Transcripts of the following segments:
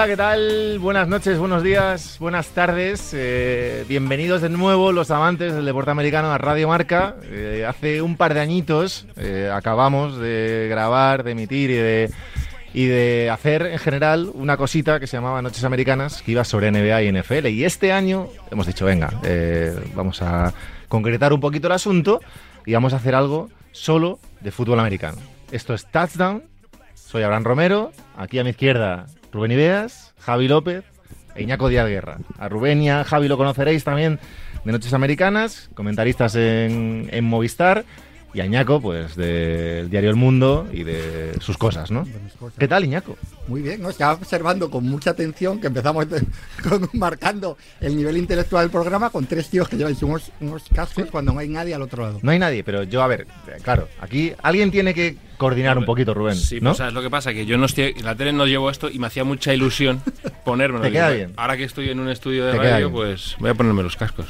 Hola, ¿qué tal? Buenas noches, buenos días, buenas tardes. Eh, bienvenidos de nuevo los amantes del deporte americano a Radio Marca. Eh, hace un par de añitos eh, acabamos de grabar, de emitir y de, y de hacer en general una cosita que se llamaba Noches Americanas, que iba sobre NBA y NFL. Y este año hemos dicho, venga, vamos a concretar un poquito el asunto y vamos a hacer algo solo de fútbol americano. Esto es Touchdown. Soy Abraham Romero. Aquí a mi izquierda Rubén Ibeas, Javi López e Iñaco Díaz Guerra. A Rubén Javi lo conoceréis también de Noches Americanas, comentaristas en, en Movistar y Añaco, pues del diario El Mundo y de sus cosas, ¿no? ¿Qué tal, Iñaco? Muy bien, ¿no? Estaba observando con mucha atención que empezamos marcando el nivel intelectual del programa con tres tíos que lleváis unos, unos cascos cuando no hay nadie al otro lado. No hay nadie, pero yo, a ver, claro, aquí alguien tiene que coordinar un poquito, Rubén. Sí, ¿no? pues, ¿sabes lo que pasa? Que yo no estoy, en la tele no llevo esto y me hacía mucha ilusión ponérmelo. Te queda bien. Ahora que estoy en un estudio de radio, pues voy a ponerme los cascos.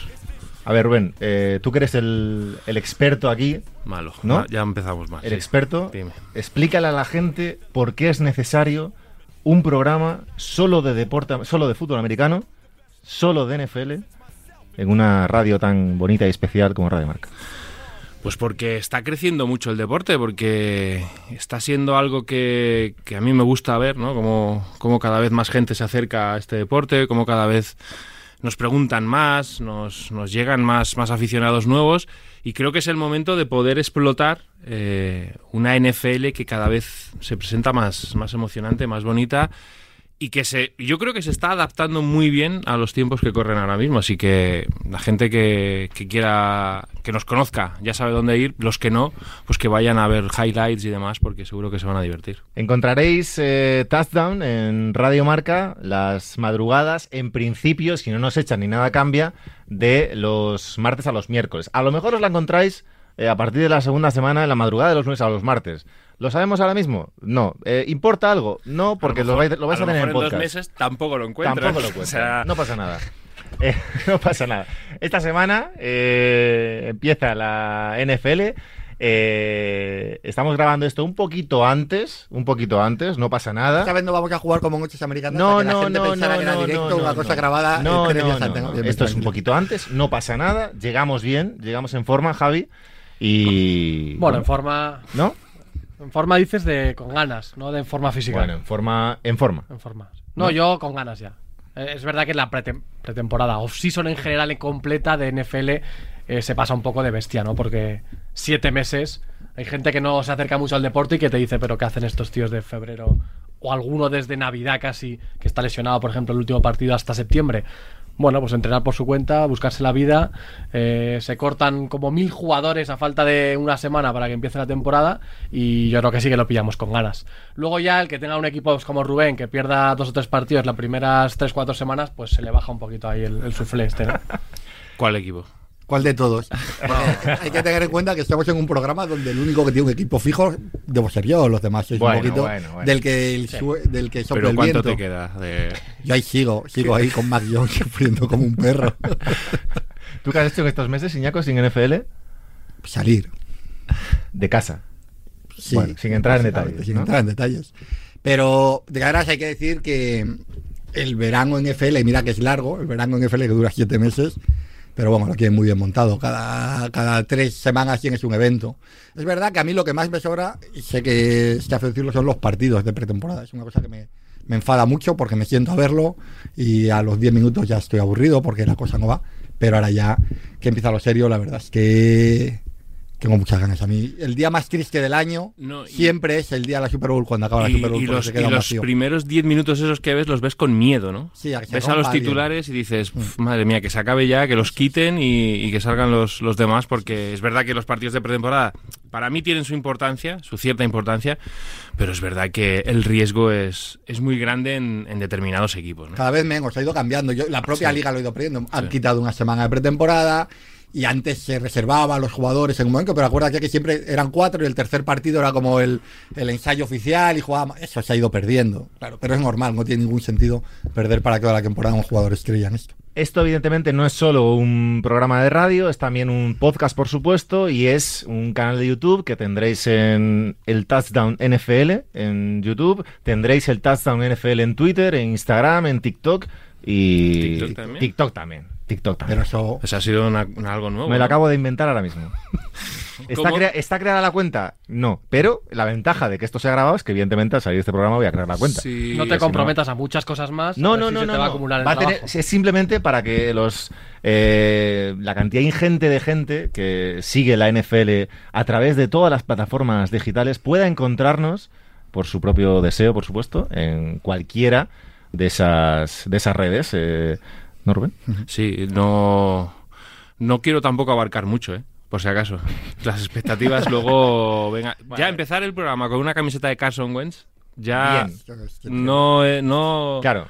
A ver, Rubén, eh, tú que eres el, experto aquí. Malo, ¿no? Ya empezamos mal. El experto. Explícale a la gente por qué es necesario un programa solo de deporte, solo de fútbol americano, solo de NFL, en una radio tan bonita y especial como Radio Marca. Pues porque está creciendo mucho el deporte, porque está siendo algo que, que a mí me gusta ver, ¿no? Como, como cada vez más gente se acerca a este deporte, como cada vez nos preguntan más, nos, nos llegan más, más aficionados nuevos y creo que es el momento de poder explotar eh, una NFL que cada vez se presenta más, más emocionante, más bonita y que se, yo creo que se está adaptando muy bien a los tiempos que corren ahora mismo. Así que la gente que, quiera, que nos conozca, ya sabe dónde ir. Los que no, pues que vayan a ver highlights y demás, porque seguro que se van a divertir. Encontraréis eh, Touchdown en Radio Marca las madrugadas, en principio, si no nos echan ni nada cambia, de los martes a los miércoles. A lo mejor os la encontráis eh, a partir de la segunda semana, en la madrugada de los lunes a los martes. ¿Lo sabemos ahora mismo? No. Eh, ¿Importa algo? No, porque lo, vais, a, tener en podcast. En dos meses tampoco lo encuentras. Tampoco lo encuentras. No pasa nada. Eh, no pasa nada. Esta semana eh, empieza la NFL. estamos grabando esto un poquito antes, un poquito antes, no pasa nada. Esta vez no vamos a jugar como noches americanas. No, no, la gente no, no, que era directo, una cosa grabada. No, no, Esto es un poquito antes, no pasa nada. Llegamos bien, llegamos en forma, Javi. Y. Bueno, en forma. ¿No? En forma dices de con ganas, no de en forma física. Bueno, en forma. En forma. En forma. No, yo con ganas ya. Eh, es verdad que la pretemporada, off-season en general y completa de NFL, eh, se pasa un poco de bestia, ¿no? Porque siete meses. Hay gente que no se acerca mucho al deporte y que te dice, pero ¿qué hacen estos tíos de febrero? O alguno desde Navidad casi, que está lesionado, por ejemplo, el último partido hasta septiembre bueno, pues entrenar por su cuenta, buscarse la vida. Eh, se cortan como mil jugadores a falta de una semana para que empiece la temporada y yo creo que sí que lo pillamos con ganas. Luego ya el que tenga un equipo como Rubén que pierda dos o tres partidos las primeras tres, cuatro semanas, pues se le baja un poquito ahí el, el suflé este, ¿no? ¿Cuál equipo? ¿Cuál de todos? hay que tener en cuenta que estamos en un programa donde el único que tiene un equipo fijo debo ser yo, los demás sois un poquito del que el, del que sopla ¿Pero el cuánto te queda? Yo ahí sigo, sigo ahí con Mac Jones sufriendo como un perro. ¿Tú qué has hecho en estos meses, Iñaco, sin NFL? Salir. De casa. Sí, sin entrar en detalles. Sin entrar en detalles. Pero de caras hay que decir que el verano en NFL, y mira que es largo, el verano en NFL que dura siete meses, pero bueno, lo tienen muy bien montado. Cada, cada tres semanas tienes un evento. Es verdad que a mí lo que más me sobra, y sé que está a decirlo, son los partidos de pretemporada. Es una cosa que me, me enfada mucho porque me siento a verlo y a los 10 minutos ya estoy aburrido porque la cosa no va. Pero ahora ya que empieza lo serio, la verdad es que tengo muchas ganas. A mí, el día más triste del año siempre es el día de la Super Bowl, cuando acaba la Super Bowl. Y los, primeros 10 minutos esos que ves, los ves con miedo, ¿no? Sí, ves a los titulares y dices, mm. madre mía, que se acabe ya, que los quiten y, que salgan los, los demás, porque es verdad que los partidos de pretemporada, para mí tienen su importancia, su cierta importancia, pero es verdad que el riesgo es, es muy grande en, determinados equipos. Cada vez menos, ha ido cambiando. Yo, la propia liga lo ha ido perdiendo. Han quitado una semana de pretemporada y antes se reservaba a los jugadores en un momento, pero acuérdate que siempre eran cuatro y el tercer partido era como el, el ensayo oficial y jugaba. Eso se ha ido perdiendo, claro, pero es normal, no tiene ningún sentido perder para toda la temporada un jugador estrella en esto. Esto evidentemente no es solo un programa de radio, es también un podcast por supuesto y es un canal de YouTube que tendréis en el Touchdown NFL en YouTube, tendréis el Touchdown NFL en Twitter, en Instagram, en TikTok y TikTok también. TikTok también. TikTok también. Pero eso. Pues ha sido una- una- algo nuevo. Me lo ¿no? acabo de inventar ahora mismo. ¿Está, ¿Cómo? crea- ¿Está creada la cuenta? No. Pero la ventaja de que esto se ha grabado es que, evidentemente, al salir de este programa voy a crear la cuenta. Sí, no te si comprometas a muchas cosas más. No, no, si no, se no. te va a el tener- es simplemente para que los eh, la cantidad ingente de gente que sigue la NFL a través de todas las plataformas digitales pueda encontrarnos por su propio deseo, por supuesto, en cualquiera de esas de esas redes. Eh, ¿No, Rubén? Sí, no, no quiero tampoco abarcar mucho, ¿eh? Por si acaso. Las expectativas luego... Venga, ya empezar el programa con una camiseta de Carson Wentz, ya Bien. No, eh, no, Claro.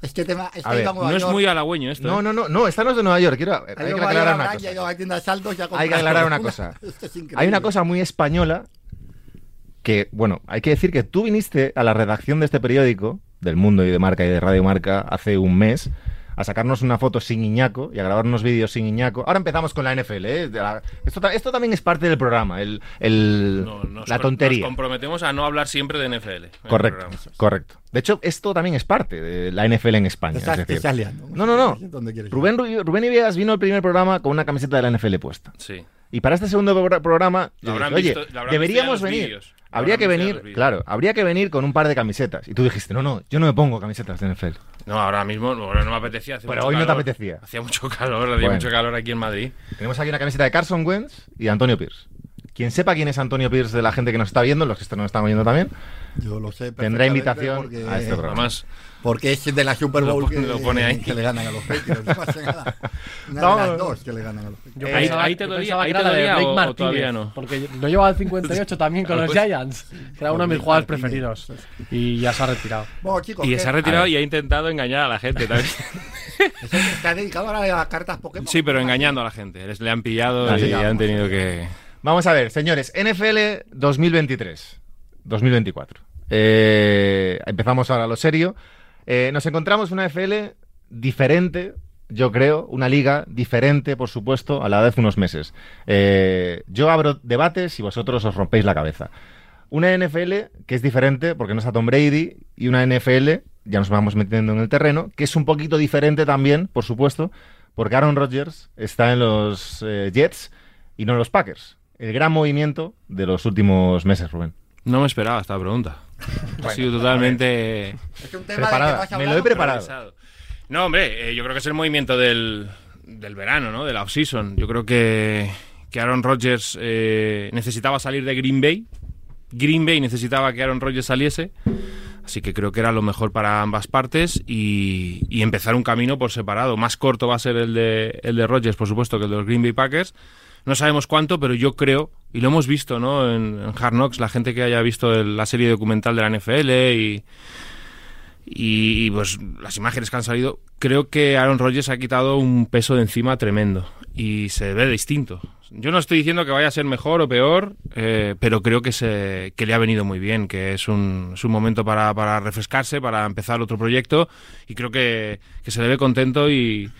es que tema, es que A ha ver, ido a Nueva no es muy halagüeño esto. No, ¿eh? no, no, no, esta no es de Nueva York. Quiero, ha hay que aclarar una cosa. Hay que aclarar una cosa. Hay una cosa muy española que, bueno, hay que decir que tú viniste a la redacción de este periódico, del Mundo y de Marca y de Radio Marca, hace un mes, a sacarnos una foto sin Iñaco y a grabarnos vídeos sin Iñaco. Ahora empezamos con la NFL, ¿eh? De la- Esto, esto también es parte del programa, el, el- No, nos la tontería. Nos comprometemos a no hablar siempre de NFL. Correcto, correcto. De hecho, esto también es parte de la NFL en España. Te estás, es te decir, estás liando. no, no, no. Rubén, Ru- Rubén Ibeas vino al primer programa con una camiseta de la NFL puesta. Sí. Y para este segundo pro- programa, Lo yo habrán dije, visto- oye, deberíamos venir. vídeos. Habría que venir, claro, habría que venir con un par de camisetas. Y tú dijiste, no, no, yo no me pongo camisetas de NFL. No, ahora mismo no, no me apetecía. hace Pero mucho hoy no te apetecía. Hacía mucho calor, hacía Bueno. mucho calor aquí en Madrid. Tenemos aquí una camiseta de Carson Wentz y de Antonio Pierce. Quien sepa quién es Antonio Pierce de la gente que nos está viendo, los que nos están oyendo también, Yo lo sé. tendrá invitación porque- a este programa. Además, Porque es de la Super Lo Bowl pone- que, lo pone ahí. que le ganan a los Patriots. No pasa nada. Una No, de no, las dos que le ganan a los Patriots. Pensaba- ahí te dolía- pensaba ahí te era la de dolía Blake o- o Martínez, todavía no. Porque lo llevaba al 58 también con los Pues- Giants. que Era uno de mis Blake jugadores Martínez. preferidos. Y ya se ha retirado. Bueno, chicos, y ¿qué? se ha retirado y ha intentado engañar a la gente también. Eso ha dedicado ahora a las cartas Pokémon. sí, pero engañando a la gente. Les le han pillado Ah, sí, y vamos, han tenido sí. que. Vamos a ver, señores, NFL 2023, 2024. Eh, empezamos ahora lo serio. Eh, nos encontramos una FL diferente, yo creo, una liga diferente, por supuesto, a la de hace unos meses. Eh, yo abro debates y vosotros os rompéis la cabeza. Una NFL que es diferente porque no está Tom Brady y una NFL, ya nos vamos metiendo en el terreno, que es un poquito diferente también, por supuesto, porque Aaron Rodgers está en los eh, Jets y no en los Packers. El gran movimiento de los últimos meses, Rubén. No me esperaba esta pregunta. ha sido totalmente. Es un tema Preparada, de que me lo he preparado. No, hombre, eh, yo creo que es el movimiento del, del verano, ¿no? De la off-season. Yo creo que, que Aaron Rodgers eh, necesitaba salir de Green Bay. Green Bay necesitaba que Aaron Rodgers saliese. Así que creo que era lo mejor para ambas partes y, y empezar un camino por separado. Más corto va a ser el de, el de Rodgers, por supuesto, que el de los Green Bay Packers. No sabemos cuánto, pero yo creo, y lo hemos visto ¿no? en, en Hard Knocks, la gente que haya visto el- la serie documental de la NFL y, y, y, pues las imágenes que han salido, creo que Aaron Rodgers ha quitado un peso de encima tremendo y se ve distinto. Yo no estoy diciendo que vaya a ser mejor o peor, eh, pero creo que, se, que le ha venido muy bien, que es un, es un momento para, para refrescarse, para empezar otro proyecto y creo que, que se le ve contento y,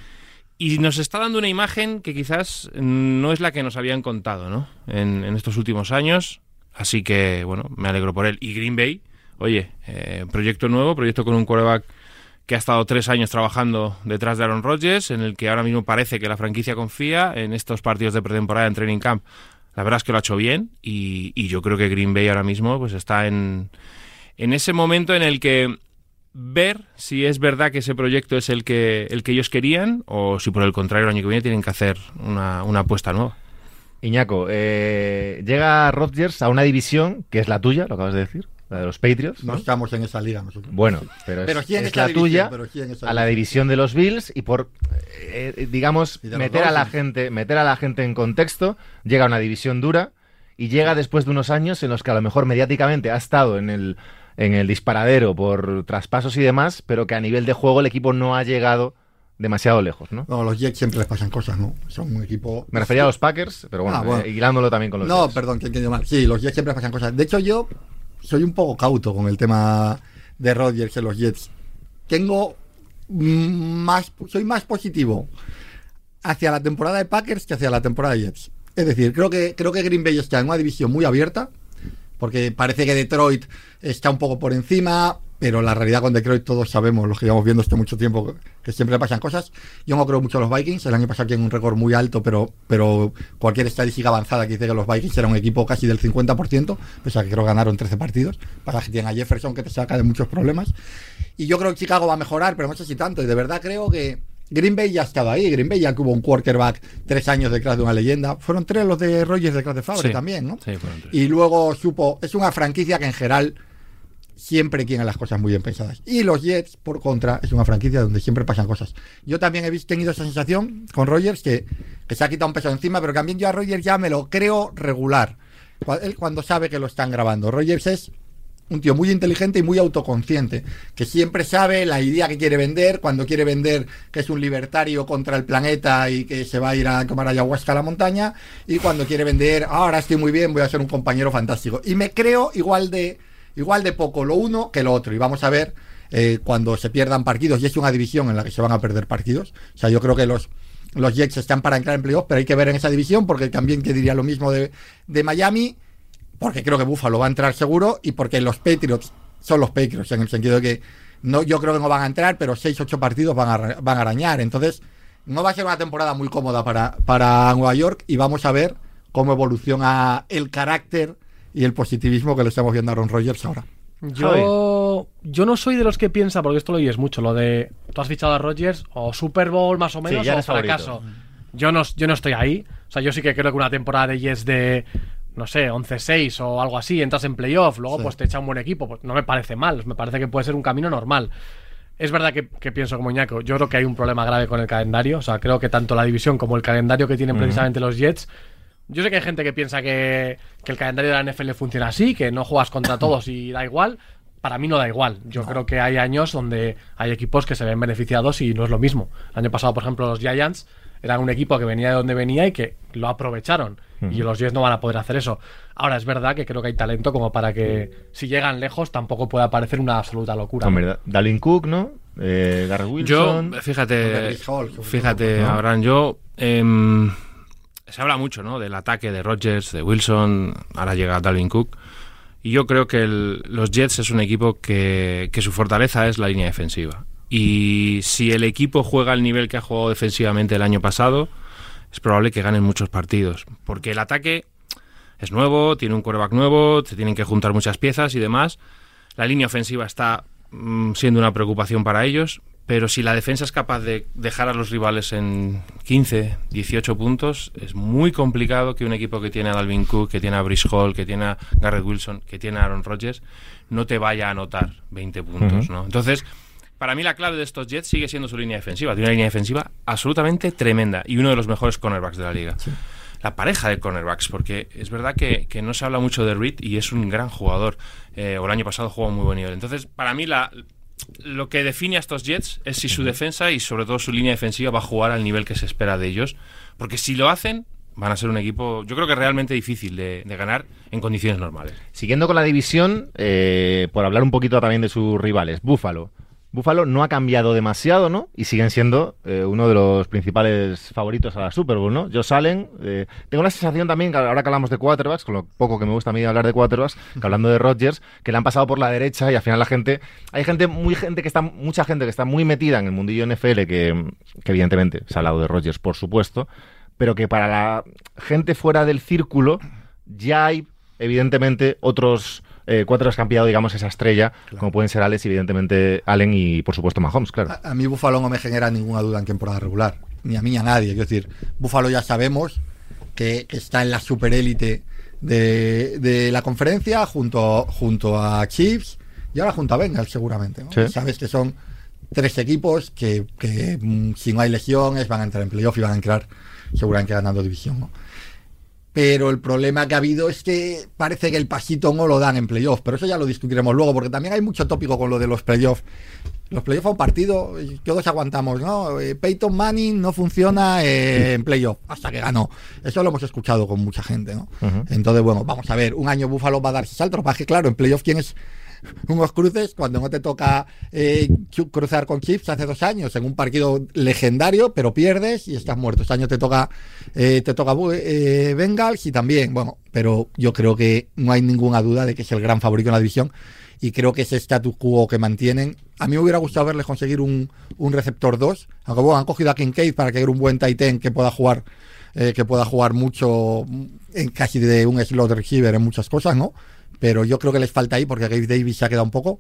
y nos está dando una imagen que quizás no es la que nos habían contado ¿no? en, en estos últimos años. Así que, bueno, me alegro por él. Y Green Bay, oye, eh, proyecto nuevo, proyecto con un quarterback que ha estado tres años trabajando detrás de Aaron Rodgers, en el que ahora mismo parece que la franquicia confía en estos partidos de pretemporada en Training Camp. La verdad es que lo ha hecho bien y, y yo creo que Green Bay ahora mismo pues está en, en ese momento en el que ver si es verdad que ese proyecto es el que, el que ellos querían o si por el contrario el año que viene tienen que hacer una, una apuesta nueva. Iñaco, eh, llega Rodgers a una división que es la tuya, lo acabas de decir, la de los Patriots. No ¿no? estamos en esa liga nosotros. Bueno, pero es, Pero es la división, tuya pero sí en esa a la división de los Bills y por, eh, digamos, meter a la gente, meter a la gente en contexto, llega a una división dura y llega después de unos años en los que a lo mejor mediáticamente ha estado en el en el disparadero por traspasos y demás, pero que a nivel de juego el equipo no ha llegado demasiado lejos, ¿no? No, los Jets siempre les pasan cosas, ¿no? Son un equipo. Me refería a los Packers, pero bueno, Ah, bueno. eh, hilándolo también con los No, Jets. perdón, que mal. Sí, los Jets siempre les pasan cosas. De hecho, yo soy un poco cauto con el tema de Rodgers en los Jets. Tengo más, soy más positivo hacia la temporada de Packers que hacia la temporada de Jets. Es decir, creo que, creo que Green Bay está en una división muy abierta, porque parece que Detroit está un poco por encima, pero la realidad con Detroit todos sabemos, los que llevamos viendo esto mucho tiempo, que siempre pasan cosas. Yo no creo mucho en los Vikings, el año pasado tienen un récord muy alto, pero, pero cualquier estadística avanzada que dice que los Vikings eran un equipo casi del 50%, pese a que creo que ganaron 13 partidos, para que tienen a Jefferson que te saca de muchos problemas. Y yo creo que Chicago va a mejorar, pero no sé si tanto, y de verdad creo que Green Bay ya ha estado ahí, Green Bay ya tuvo un quarterback tres años detrás de una leyenda. Fueron tres los de Rogers detrás de Fabre Sí. también, ¿no? Sí, fueron tres. Y luego supo, es una franquicia que en general siempre tiene las cosas muy bien pensadas. Y los Jets, por contra, es una franquicia donde siempre pasan cosas. Yo también he tenido esa sensación con Rogers que, que se ha quitado un peso encima, pero también yo a Rogers ya me lo creo regular. Él cuando sabe que lo están grabando. Rogers es un tío muy inteligente y muy autoconsciente, que siempre sabe la idea que quiere vender, cuando quiere vender que es un libertario contra el planeta y que se va a ir a tomar ayahuasca a la montaña, y cuando quiere vender, "Ah, ahora estoy muy bien, voy a ser un compañero fantástico. Y me creo igual de, igual de poco lo uno que lo otro, y vamos a ver eh, cuando se pierdan partidos, y es una división en la que se van a perder partidos, o sea, yo creo que los... Los Jets están para entrar en playoff, pero hay que ver en esa división, porque también que diría lo mismo de, de Miami, porque creo que Buffalo va a entrar seguro y porque los Patriots son los Patriots, en el sentido de que no, yo creo que no van a entrar, pero 6-8 partidos van a, van a arañar. Entonces, no va a ser una temporada muy cómoda para, para Nueva York y vamos a ver cómo evoluciona el carácter y el positivismo que le estamos viendo a Aaron Rodgers ahora. Yo, yo no soy de los que piensa, porque esto lo oyes mucho, lo de tú has fichado a Rodgers o Super Bowl más o menos ya o favorito. fracaso. Yo no, yo no estoy ahí. O sea, yo sí que creo que una temporada de Jets de, no sé, 11-6 o algo así, entras en playoff, luego Sí. pues te echa un buen equipo, pues no me parece mal, me parece que puede ser un camino normal. Es verdad que, que pienso como Ñaco, yo creo que hay un problema grave con el calendario, o sea, creo que tanto la división como el calendario que tienen precisamente los Jets yo sé que hay gente que piensa que, que el calendario de la NFL funciona así, que no juegas contra todos y da igual. Para mí no da igual. Yo creo que hay años donde hay equipos que se ven beneficiados y no es lo mismo. El año pasado, por ejemplo, los Giants eran un equipo que venía de donde venía y que lo aprovecharon. Y los Jets no van a poder hacer eso. Ahora es verdad que creo que hay talento como para que si llegan lejos tampoco pueda parecer una absoluta locura. Hombre, Da- Dalvin Cook, ¿no? Eh, Garrett Yo, Wilson. fíjate, Hall, fíjate, ¿no? Abraham, yo em, se habla mucho, ¿no? Del ataque de Rodgers, de Wilson, ahora llega Dalvin Cook. Y yo creo que el- los Jets es un equipo que, que su fortaleza es la línea defensiva. Y si el equipo juega al nivel que ha jugado defensivamente el año pasado, es probable que ganen muchos partidos. Porque el ataque es nuevo, tiene un quarterback nuevo, se tienen que juntar muchas piezas y demás. La línea ofensiva está mm, siendo una preocupación para ellos, pero si la defensa es capaz de dejar a los rivales en 15, 18 puntos, es muy complicado que un equipo que tiene a Dalvin Cook, que tiene a Brice Hall, que tiene a Garrett Wilson, que tiene a Aaron Rodgers, no te vaya a anotar 20 puntos. ¿no? Entonces, para mí la clave de estos Jets sigue siendo su línea defensiva. Tiene una línea defensiva absolutamente tremenda y uno de los mejores cornerbacks de la liga. La pareja de cornerbacks, porque es verdad que, que no se habla mucho de Reed y es un gran jugador. Eh, o el año pasado jugó a muy buen nivel. Entonces, para mí la, lo que define a estos Jets es si su defensa y sobre todo su línea defensiva va a jugar al nivel que se espera de ellos. Porque si lo hacen, van a ser un equipo, yo creo que realmente difícil de, de ganar en condiciones normales. Siguiendo con la división, eh, por hablar un poquito también de sus rivales, Búfalo. Búfalo no ha cambiado demasiado, ¿no? Y siguen siendo eh, uno de los principales favoritos a la Super Bowl, ¿no? Josh Allen, eh, tengo la sensación también, que ahora que hablamos de quarterbacks, con lo poco que me gusta a mí hablar de quarterbacks, que hablando de Rodgers, que le han pasado por la derecha y al final la gente, hay gente muy gente que está, mucha gente que está muy metida en el mundillo NFL, que, que evidentemente se ha hablado de Rodgers, por supuesto, pero que para la gente fuera del círculo ya hay evidentemente otros eh, cuatro han pillado, digamos, esa estrella, como pueden ser Alex, evidentemente Allen y, por supuesto, Mahomes, claro. A, a mí Buffalo no me genera ninguna duda en temporada regular, ni a mí ni a nadie. Es decir, Buffalo ya sabemos que, que está en la superélite de, de la conferencia junto, junto a Chiefs y ahora junto a Bengals seguramente. ¿no? Sí. Sabes que son tres equipos que, que, mm, si no hay lesiones van a entrar en playoff y van a entrar seguramente ganando división. ¿no? Pero el problema que ha habido es que parece que el pasito no lo dan en playoff, pero eso ya lo discutiremos luego, porque también hay mucho tópico con lo de los playoffs. Los playoffs a un partido, y todos aguantamos, ¿no? Eh, Peyton Manning no funciona eh, en playoff hasta que ganó. Eso lo hemos escuchado con mucha gente, ¿no? Entonces, bueno, vamos a ver, un año Buffalo va a dar ese salto, para que claro, en playoff tienes unos cruces cuando no te toca eh, cruzar con Chips hace dos años en un partido legendario, pero pierdes y estás muerto. Este año te toca eh, te toca eh, Bengals y también, bueno, pero yo creo que no hay ninguna duda de que es el gran favorito en la división y creo que ese status quo que mantienen. A mí me hubiera gustado verles conseguir un, un receptor 2, aunque bueno, han cogido a Kincaid para que haya un buen tight end que pueda jugar eh, que pueda jugar mucho mm, en casi de un slot receiver en muchas cosas, ¿no? Pero yo creo que les falta ahí porque Gabe Davis se ha quedado un poco,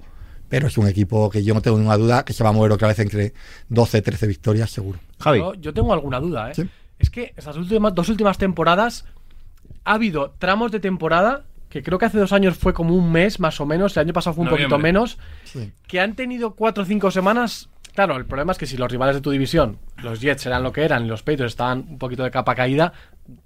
pero es un equipo que yo no tengo ninguna duda que se va a mover otra vez entre 12, 13 victorias seguro. Javi. Yo, yo tengo alguna duda, ¿eh? Sí. Es que esas últimas, dos últimas temporadas ha habido tramos de temporada que creo que hace dos años fue como un mes más o menos, el año pasado fue un poquito menos, Sí. que han tenido cuatro o cinco semanas. Claro, el problema es que si los rivales de tu división, los Jets eran lo que eran y los Patriots estaban un poquito de capa caída,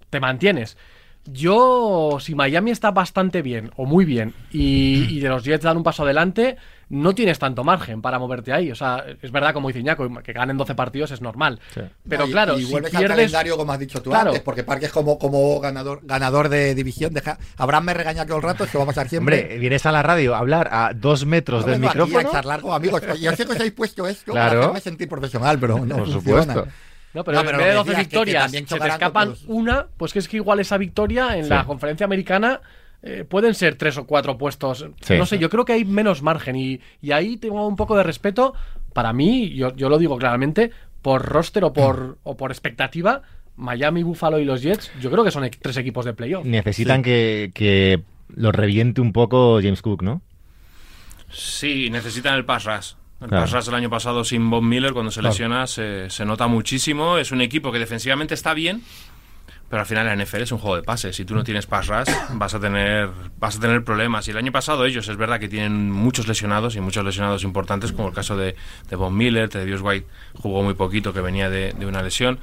te mantienes. Yo, si Miami está bastante bien o muy bien y, y de los Jets dan un paso adelante, no tienes tanto margen para moverte ahí. O sea, es verdad, como dice Iñaco, que ganen 12 partidos es normal. Pero No, y- claro, y, si vuelves al pierdes. calendario como has dicho tú Claro. antes, porque Parque es como, como ganador, ganador de división. Deja, Abraham me regaña todo el rato, es que vamos a estar siempre. Hombre, vienes a la radio a hablar a dos metros No del aquí micrófono. a charlar con amigos. Yo sé que os habéis puesto esto Claro. para hacerme sentir profesional, pero no Por funciona. supuesto. No, pero, No, en vez de lo 12 que decías, que- que victorias, se te escapan los- una, pues que es que igual esa victoria en la conferencia americana eh, pueden ser tres o cuatro puestos. Sí. No sé, yo creo que hay menos margen y, y ahí tengo un poco de respeto. Para mí, yo, yo lo digo claramente, por roster o por, o por expectativa, Miami, Buffalo y los Jets, yo creo que son tres equipos de playoff. Necesitan que, que lo reviente un poco James Cook, ¿no? Sí, necesitan el pass rush. El Claro. pass rush el año pasado sin Bob Miller, cuando se lesiona, se, se nota muchísimo. Es un equipo que defensivamente está bien, pero al final la NFL es un juego de pases. Si tú no tienes pass rush, vas a tener, vas a tener problemas. Y el año pasado ellos, es verdad que tienen muchos lesionados y muchos lesionados importantes, como el caso de, de Bob Miller, Dios White jugó muy poquito, que venía de, de una lesión.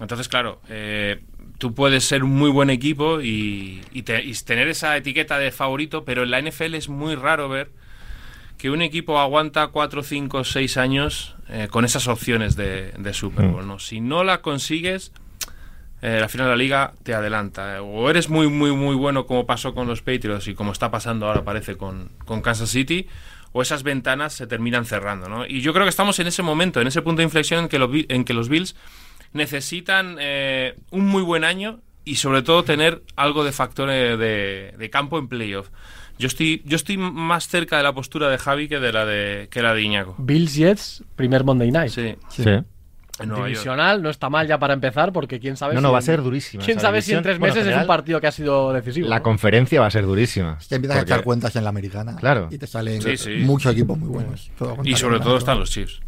Entonces, claro, eh, tú puedes ser un muy buen equipo y, y te- y tener esa etiqueta de favorito, pero en la NFL es muy raro ver que un equipo aguanta 4, 5, 6 años eh, con esas opciones de, de Super Bowl. ¿no? Si no la consigues, eh, la final de la liga te adelanta. Eh, O eres muy, muy, muy bueno como pasó con los Patriots y como está pasando ahora parece con, con Kansas City, o esas ventanas se terminan cerrando. ¿no? Y yo creo que estamos en ese momento, en ese punto de inflexión en que, los en que los Bills necesitan eh, un muy buen año y sobre todo tener algo de factor de, de campo en playoff. Yo estoy, yo estoy más cerca de la postura de Javi que de la de, que la de Iñaco. Bills Jets, primer Monday Night. Sí, Sí. York. Divisional no está mal ya para empezar porque quién sabe No, si no, va a ser durísima quién sabe si en tres Bueno, meses es un partido que ha sido decisivo La ¿no? conferencia va a ser durísima. Que empiezas a echar cuentas en la americana. Claro. Y te salen Sí, sí. muchos equipos muy buenos. Y sobre todo están los Chiefs.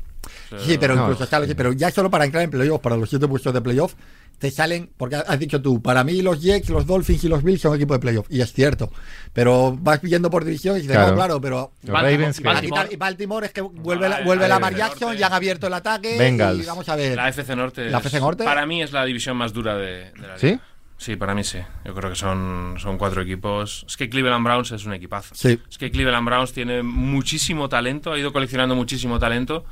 Sí, pero No. incluso está- pero ya solo para entrar en playoff, para los siete puestos de playoff, te salen, porque has dicho tú, para mí los Jets, los Dolphins y los Bills son equipo de playoff, y es cierto, pero vas viendo por división y dices, Claro. no, claro, pero... Baltimore- Y y Baltimore es que vuelve, la, Ah, vuelve. Jackson, ya han abierto el ataque Bengals. y vamos a ver. La FC Norte, ¿La es- FC Norte? para mí es la división más dura de, de la ¿Sí? liga. Sí, para mí sí. Yo creo que son, son cuatro equipos. Es que Cleveland Browns es un equipazo. Sí. Es que Cleveland Browns tiene muchísimo talento, ha ido coleccionando muchísimo talento.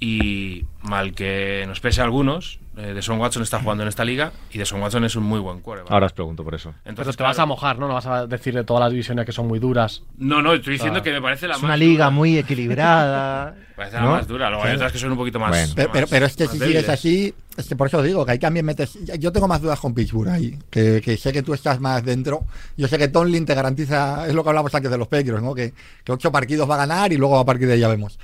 Y mal que nos pese a algunos, eh, Deshaun Watson está jugando en esta liga y Deshaun Watson es un muy buen quarterback. Ahora os pregunto por eso. Pero Entonces, te vas a mojar, ¿no? No vas a decir de todas las divisiones que son muy duras. No, no, estoy diciendo Ah. que me parece la Es más una liga dura. muy equilibrada. Parece la más dura. Luego hay otras que son un poquito más. Bueno. Pero, pero, más- pero es que si débiles. sigues así, es que por eso digo que ahí también metes. Yo tengo más dudas con Pittsburgh ahí, que, que sé que tú estás más dentro. Yo sé que Tomlin te garantiza, es lo que hablamos antes de los Patriots, ¿no? Que, que ocho partidos va a ganar y luego a partir de ahí ya vemos.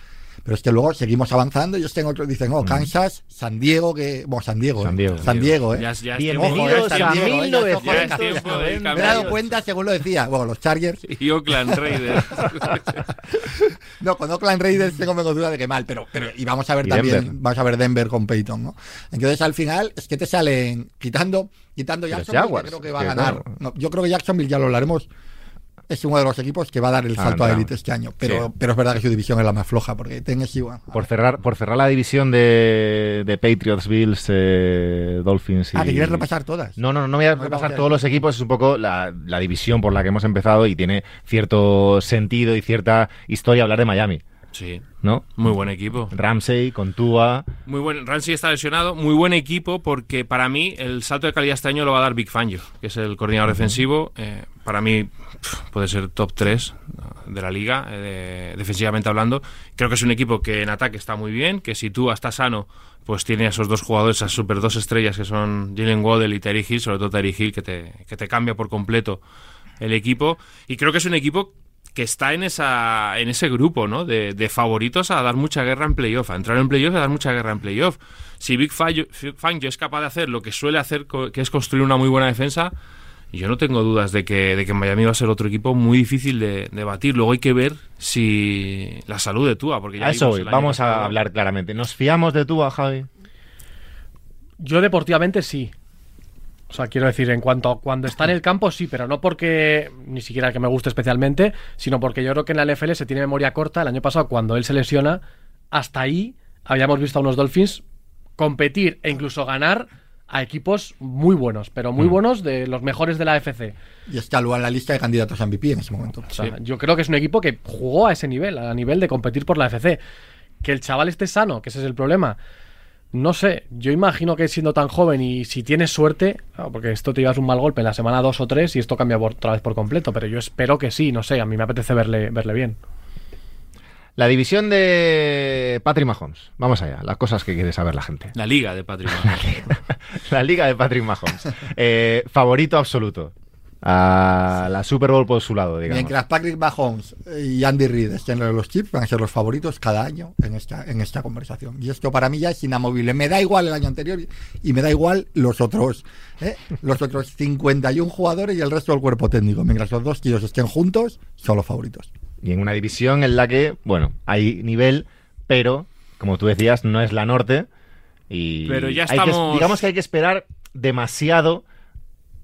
Pero es que luego seguimos avanzando y ellos tengo otros dicen, oh, Kansas, San Diego, que. Bueno, San Diego. San ¿eh? Diego. San Diego, ¿eh? Ya, ya Bienvenidos a San Diego, eh, ya es ojo de 1990. tiempo de Me he dado cuenta según lo decía. Bueno, los Chargers. Y Oakland Raiders. No, con Oakland Raiders tengo menos duda de que mal, pero, pero y vamos a ver Y también, Denver. vamos a ver Denver con Peyton, ¿no? Entonces al final es que te salen quitando, quitando Jacksonville, que Jaguars, creo que va a ganar. claro. No, yo creo que Jacksonville ya lo hablaremos. Es uno de los equipos que va a dar el Ah, salto a élite este año. Pero, Sí. pero es verdad que su división es la más floja, porque Tennessee, bueno, Por cerrar, por cerrar la división de, de Patriots, Bills, eh, Dolphins y... Ah, que quieres repasar todas. No, no, no voy a No, repasar a- todos los equipos, es un poco la, la división por la que hemos empezado y tiene cierto sentido y cierta historia hablar de Miami, Sí, ¿no? muy buen equipo. Ramsey, con Tua, Muy buen, Ramsey está lesionado, muy buen equipo porque para mí el salto de calidad este año lo va a dar Big Fangio, que es el coordinador defensivo. Eh, para mí puede ser top 3 de la liga, eh, de- defensivamente hablando. Creo que es un equipo que en ataque está muy bien, que si tú está sano, pues tiene a esos dos jugadores, esas super dos estrellas que son Jalen Waddell y Terry Hill, sobre todo Terry Hill, que te, que te cambia por completo el equipo. Y creo que es un equipo que está en esa en ese grupo ¿no? de, de favoritos a dar mucha guerra en playoff, a entrar en playoff y a dar mucha guerra en playoff. Si Big Fangio, Fangio es capaz de hacer lo que suele hacer, que es construir una muy buena defensa, yo no tengo dudas de que, de que Miami va a ser otro equipo muy difícil de, de batir. Luego hay que ver si la salud de Tua, porque ya a eso vamos a hablar claramente. ¿Nos fiamos de Tua, Javi? Yo deportivamente sí. O sea, quiero decir, en cuanto a cuando está en el campo, sí, pero no porque ni siquiera que me guste especialmente, sino porque yo creo que en la NFL se tiene memoria corta. El año pasado, cuando él se lesiona, hasta ahí habíamos visto a unos Dolphins competir e incluso ganar a equipos muy buenos, pero muy buenos de los mejores de la AFC. Y está luego en la lista de candidatos a MVP en ese momento. O sea, yo creo que es un equipo que jugó a ese nivel, a nivel de competir por la AFC. Que el chaval esté sano, que ese es el problema. No sé, yo imagino que siendo tan joven y si tienes suerte, porque esto te llevas un mal golpe en la semana 2 o 3 y esto cambia por- otra vez por completo, pero yo espero que sí, no sé, a mí me apetece verle, verle bien. La división de Patrick Mahomes. Vamos allá, las cosas que quiere saber la gente. La liga de Patrick Mahomes. La liga de Patrick Mahomes. Eh, favorito absoluto. A la Super Bowl por su lado, digamos. Mientras Patrick Mahomes y Andy Reid estén en los chips, van a ser los favoritos cada año en esta, en esta conversación. Y esto para mí ya es inamovible. Me da igual el año anterior y me da igual los otros, ¿eh? los otros 51 jugadores y el resto del cuerpo técnico. Mientras los dos tíos estén juntos, son los favoritos. Y en una división en la que, bueno, hay nivel, pero, como tú decías, no es la norte. Y Pero ya hay que- estamos- digamos que hay que esperar demasiado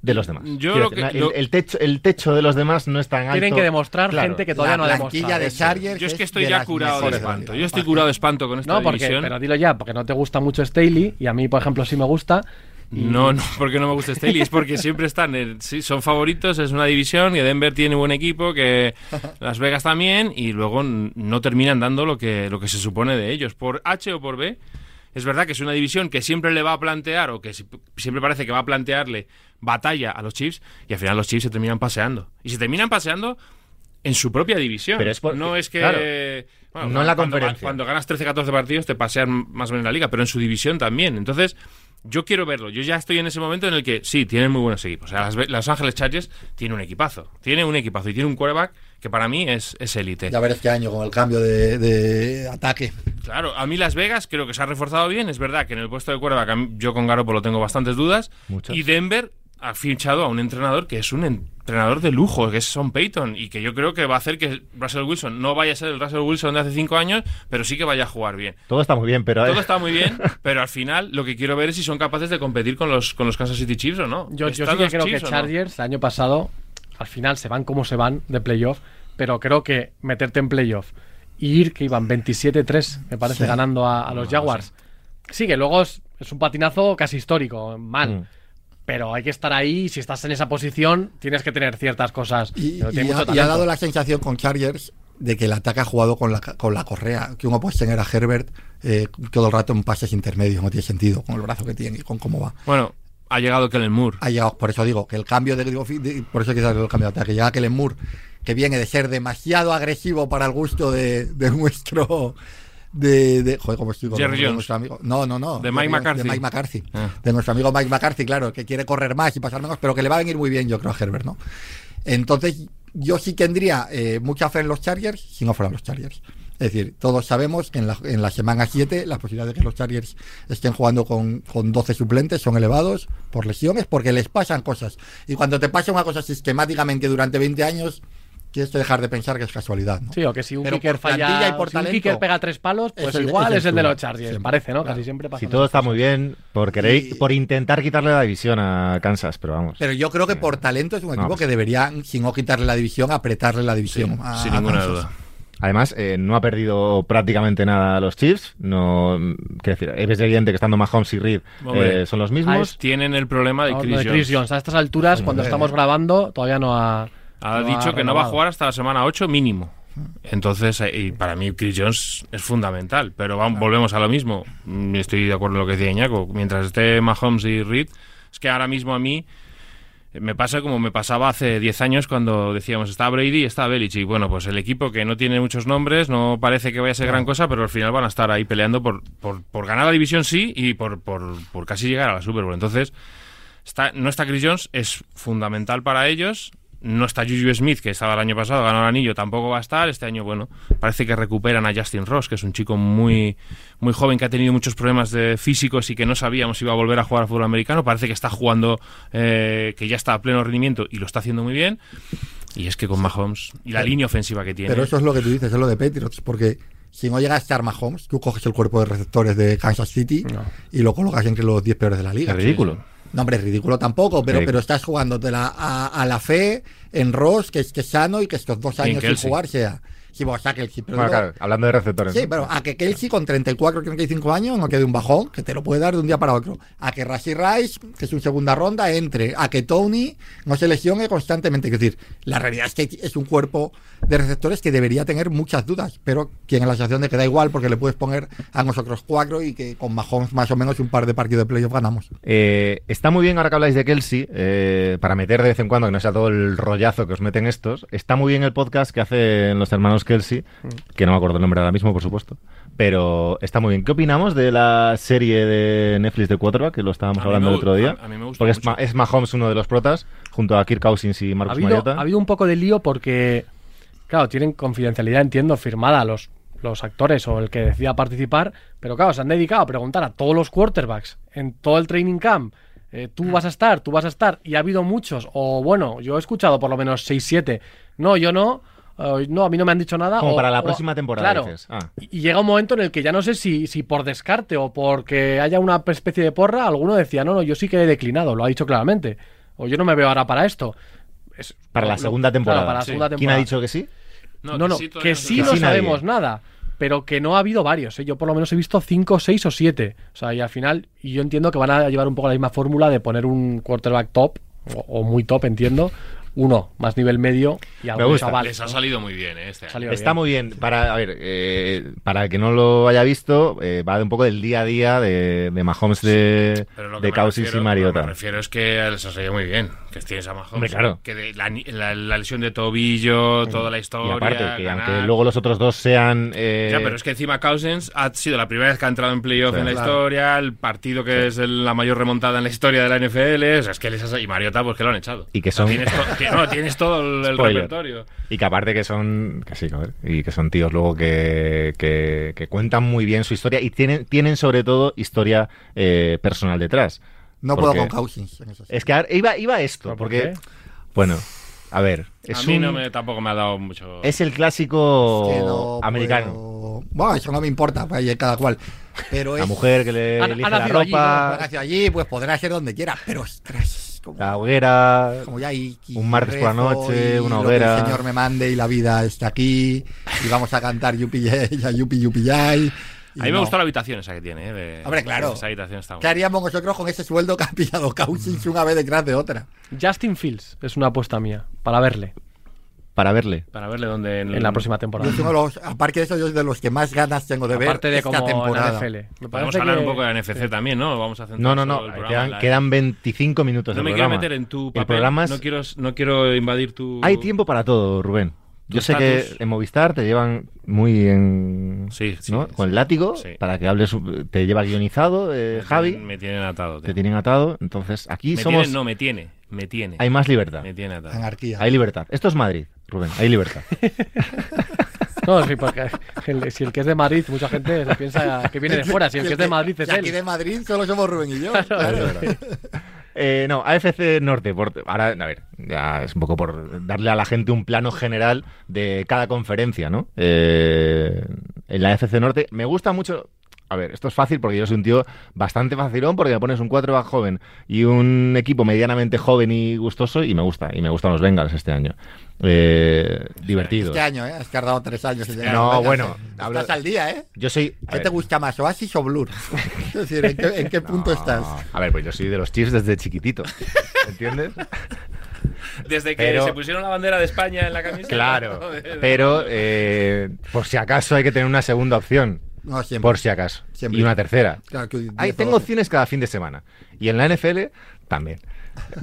de los demás. Yo Quiero lo decir, que- el, lo- el techo, el techo de los demás no es tan alto. Tienen que demostrar Claro. gente que todavía la no ha demostrado. de. Chargers Yo es que es estoy ya curado de espanto. Yo estoy curado de espanto con esta No, porque, división. pero dilo ya, porque no te gusta mucho Staley y a mí, por ejemplo, sí me gusta. No, no, porque no me gusta Staley, es porque siempre están, sí, son favoritos, es una división, que Denver tiene buen equipo, que Las Vegas también, y luego no terminan dando lo que, lo que se supone de ellos, por H o por B. Es verdad que es una división que siempre le va a plantear, o que si- siempre parece que va a plantearle batalla a los Chiefs, y al final los Chiefs se terminan paseando. Y se terminan paseando en su propia división. Pero es porque- no es que... claro, bueno, no en la cuando- conferencia. Cuando ganas 13-14 partidos te pasean más o menos en la liga, pero en su división también. Entonces, yo quiero verlo. Yo ya estoy en ese momento en el que sí, tienen muy buenos equipos. O sea, las, Ángeles Chargers tiene un equipazo. Tiene un equipazo y tiene un quarterback que para mí es es élite. Ya ver este año con el cambio de, de ataque. Claro, a mí Las Vegas creo que se ha reforzado bien. Es verdad que en el puesto de quarterback yo con Garoppolo tengo bastantes dudas. Muchas. Y Denver ha fichado a un entrenador que es un entrenador de lujo, que es Sean Payton, y que yo creo que va a hacer que Russell Wilson no vaya a ser el Russell Wilson de hace cinco años, pero sí que vaya a jugar bien. Todo está muy bien, pero... Todo está muy bien, pero al final lo que quiero ver es si son capaces de competir con los, con los Kansas City Chiefs o no. Yo, yo ¿Están sí que los creo que no? Chargers el año pasado, al final se van como se van de playoff, pero creo que meterte en playoff y ir que iban 27-3, me parece, Sí. ganando a, a los Jaguars. Sí, que luego es, es un patinazo casi histórico, mal. Mm. Pero hay que estar ahí y si estás en esa posición tienes que tener ciertas cosas. Y, y ha, y dado la sensación con Chargers de que el ataque ha jugado con la, con la correa, que uno puede tener a Herbert eh, todo el rato en pases intermedios, no tiene sentido con el brazo que tiene y con cómo va. Bueno, ha llegado Kellen Moore. Ha llegado, por eso digo que el cambio de, de- por eso que el cambio de ataque, llega Kellen Moore, que viene de ser demasiado agresivo para el gusto de, de nuestro de, de joder, ¿cómo estoy con Jerry de Jones. nuestro amigo? No, no, no. De Mike Jones, McCarthy. De Mike McCarthy. Ah. De nuestro amigo Mike McCarthy, claro, que quiere correr más y pasar menos, pero que le va a venir muy bien, yo creo, a Herbert, ¿no? Entonces, yo sí tendría eh, mucha fe en los Chargers si no fueran los Chargers. Es decir, todos sabemos que en la, en la semana 7 las posibilidades de que los Chargers estén jugando con, con 12 suplentes son elevados por lesiones, porque les pasan cosas. Y cuando te pasa una cosa sistemáticamente durante 20 años, tienes que dejar de pensar que es casualidad. ¿no? Sí, o que si un Pero kicker falla, y por si un kicker pega tres palos, es pues el- igual es es el el de los Chargers. Siempre. Parece, ¿no? Claro. Casi siempre pasa. Si todo está muy bien, por, querer- Y- por intentar quitarle la división a Kansas, pero vamos. Pero yo creo que por talento es un equipo que debería, si no quitarle la división, apretarle la división. a- sin a ninguna Kansas. duda. Además, eh, no ha perdido prácticamente nada a los Chiefs. No, quiero decir, es evidente que estando Mahomes y Reed eh, son los Ah, mismos. es- Tienen el problema de No, Chris, de Chris Jones. Jones. A estas alturas, cuando estamos grabando, todavía no ha. Ha no dicho que no va a jugar hasta la semana 8 mínimo. Entonces, eh, y para mí Chris Jones es fundamental. Pero vamos, volvemos a lo mismo. Mm, Estoy de acuerdo en lo que decía Iñaco. Mientras esté Mahomes y Reed, es que ahora mismo a mí eh, me pasa como me pasaba hace 10 años cuando decíamos está Brady y está Belichick. Bueno, pues el equipo que no tiene muchos nombres, no parece que vaya a ser gran cosa, pero al final van a estar ahí peleando por, por, por ganar la división sí y por, por, por casi llegar a la Super Bowl. Entonces, Está, no está Chris Jones, es fundamental para ellos. No está Juju Smith, que estaba el año pasado, ganó el anillo, tampoco va a estar. Este año, bueno, parece que recuperan a Justin Ross, que es un chico muy, muy joven que ha tenido muchos problemas de físicos y que no sabíamos si iba a volver a jugar a fútbol americano. Parece que está jugando, eh, que ya está a pleno rendimiento y lo está haciendo muy bien. Y es que con Mahomes y la línea ofensiva que tiene. Pero eso es lo que tú dices, es lo de Patriots, porque si no llega a estar Mahomes, tú coges el cuerpo de receptores de Kansas City No. y lo colocas entre los 10 peores de la liga. Es ridículo. No, hombre, es ridículo tampoco, pero, Sí. pero estás jugándote a, a la fe en Ross, que es que es sano y que estos dos años sin jugar sea. Kelsey, pero Bueno, claro, hablando de receptores. Sí, pero a que Kelsey con 34 35 años no quede un bajón, que te lo puede dar de un día para otro. A que Rashi Rice, que es un segunda ronda, entre. A que Tony no se lesione constantemente. Es decir, la realidad es que es un cuerpo de receptores que debería tener muchas dudas, pero tiene la sensación de que da igual porque le puedes poner a nosotros cuatro y que con Mahomes más o menos un par de partidos de playoff ganamos. Eh, está muy bien ahora que habláis de Kelsey, eh, para meter de vez en cuando, que no sea todo el rollazo que os meten estos. Está muy bien el podcast que hacen los hermanos Kelsey, que no me acuerdo el nombre ahora mismo, por supuesto. Pero está muy bien. ¿Qué opinamos de la serie de Netflix de Quarterback, que lo estábamos A mí hablando me el otro día? a- a mí me gusta Porque es, mucho. Ma- es Mahomes uno de los protas, junto a Kirk Cousins y Ha Marcus habido, Mariota. ha habido un poco de lío porque, claro, tienen confidencialidad, entiendo, firmada los, los actores o el que decida participar, pero claro, se han dedicado a preguntar a todos los quarterbacks en todo el training camp. eh, tú vas a estar, tú vas a estar, y ha habido muchos, o bueno, yo he escuchado por lo menos 6, 7. No, yo no, no, a mí no me han dicho nada. Como o- para la o- próxima temporada, Claro. dices. Ah. Y y llega un momento en el que ya no sé si, si por descarte o porque haya una especie de porra, alguno decía, no, no, yo sí que he declinado, lo ha dicho claramente. O yo no me veo ahora para esto. Es- Para la lo- segunda claro, temporada. para la Sí. segunda ¿Quién ha temporada. dicho que sí? No, no, sí, que sí Que no nadie. sabemos nada. Pero que no ha habido varios. ¿eh? Yo por lo menos he visto 5, 6 o 7. O sea, y al final, y yo entiendo que van a llevar un poco la misma fórmula de poner un quarterback top, o, o muy top, entiendo. Uno, más nivel medio y algo gusta. chaval. Les ha salido muy bien eh, este año. Está bien. muy bien. Para, a ver, eh, para el que no lo haya visto, eh, va de un poco del día a día de, de Mahomes de, que de me Cousins refiero- y Mariota. lo que Me refiero es que les ha salido muy bien. Que tienes a Mahomes. Hombre, claro. Que de la, la- la lesión de tobillo, toda la Y historia. aparte, que ganar. aunque luego los otros dos sean... eh, Ya, pero es que encima Cousins ha sido la primera vez que ha entrado en playoff Sí, en la claro. historia, el partido que es el- la mayor remontada en la historia de la NFL, o sea, es que les ha- y Mariota pues que lo han echado. Y que O sea, son- que- no, tienes todo el, repertorio. Y que aparte que son... Que sí, joder, y que son tíos luego que, que, que cuentan muy bien su historia y tienen, tienen sobre todo historia eh, personal detrás. No ¿Por puedo con Cousins. en eso sí. Es que ahora- iba, iba esto, ¿Pero por porque... qué? Bueno, a ver, es a mí un- no me, tampoco me ha dado mucho... Es el clásico Que no americano. puedo- Bueno, eso no me importa, pues, cada cual. Pero La es, mujer que le Ha- ha elige la nacido allí, ropa, hacia allí, pues podrá ser donde quiera, pero ostras, como, la hoguera, como ya y, y un martes por la noche, una lo que hoguera. el Señor me mande y la vida está aquí y vamos a cantar Yupi ya, Yupi Yupi Yay. A mí me gustó la habitación esa que tiene. ¿eh? de- Hombre, claro. Esa habitación está ¿Qué haríamos nosotros con ese sueldo que ha pillado Cousins una vez detrás de otra? Justin Fields es una apuesta mía para verle para verle. Para verle donde... en la próxima Yo temporada. de los, aparte de eso, yo soy de los que más ganas tengo de ver Aparte de esta como en la temporada. NFL. Podemos hablar que- un poco de la NFC también, ¿no? Vamos a centrar No, no, no, programa quedan, en la- quedan 25 minutos No me quiero programa. meter en tu papel. El programa es- no, quiero, no quiero invadir tu... Hay tiempo para todo, Rubén. Yo sé que en Movistar te llevan muy en... Sí, sí, ¿no? sí. Con el látigo, Sí. para que hables... Te lleva guionizado, eh, Me Javi. tienen- Me tienen atado. tío. Te tienen atado. Entonces, aquí Me somos... tienen, no, me tiene. Me tiene. Hay más libertad. Me tiene atado. Anarquía. Hay libertad. Esto es Madrid, Rubén. Hay libertad. No, sí, porque el- si el que es de Madrid, mucha gente se piensa que viene de fuera. Si el que es de Madrid es Y aquí él. de Madrid solo somos Rubén y yo. claro. Eh, no, AFC Norte. por- ahora, a ver, ya es un poco por darle a la gente un plano general de cada conferencia, ¿no? Eh, en la FC Norte me gusta mucho, a ver, esto es fácil porque yo soy un tío bastante facilón porque me pones un 4 joven y un equipo medianamente joven y gustoso y me gusta. Y me gustan los Bengals este año. Eh, divertido. Este año, ¿eh? Has tardado tres años en No, bueno, ¿eh? hablo- Estás al día, ¿eh? Yo soy... a ¿Qué ver, te gusta más, Oasis o Blur? es decir, ¿en qué, en qué punto no, estás? A ver, pues yo soy de los Chiefs desde chiquitito. ¿Entiendes? Desde que Pero- se pusieron la bandera de España en la camiseta. Claro. Pero eh, por si acaso hay que tener una segunda opción. No, siempre. Por si acaso. Siempre. Y una tercera. Claro que Ahí diez tengo opciones cada fin de semana. Y en la NFL también.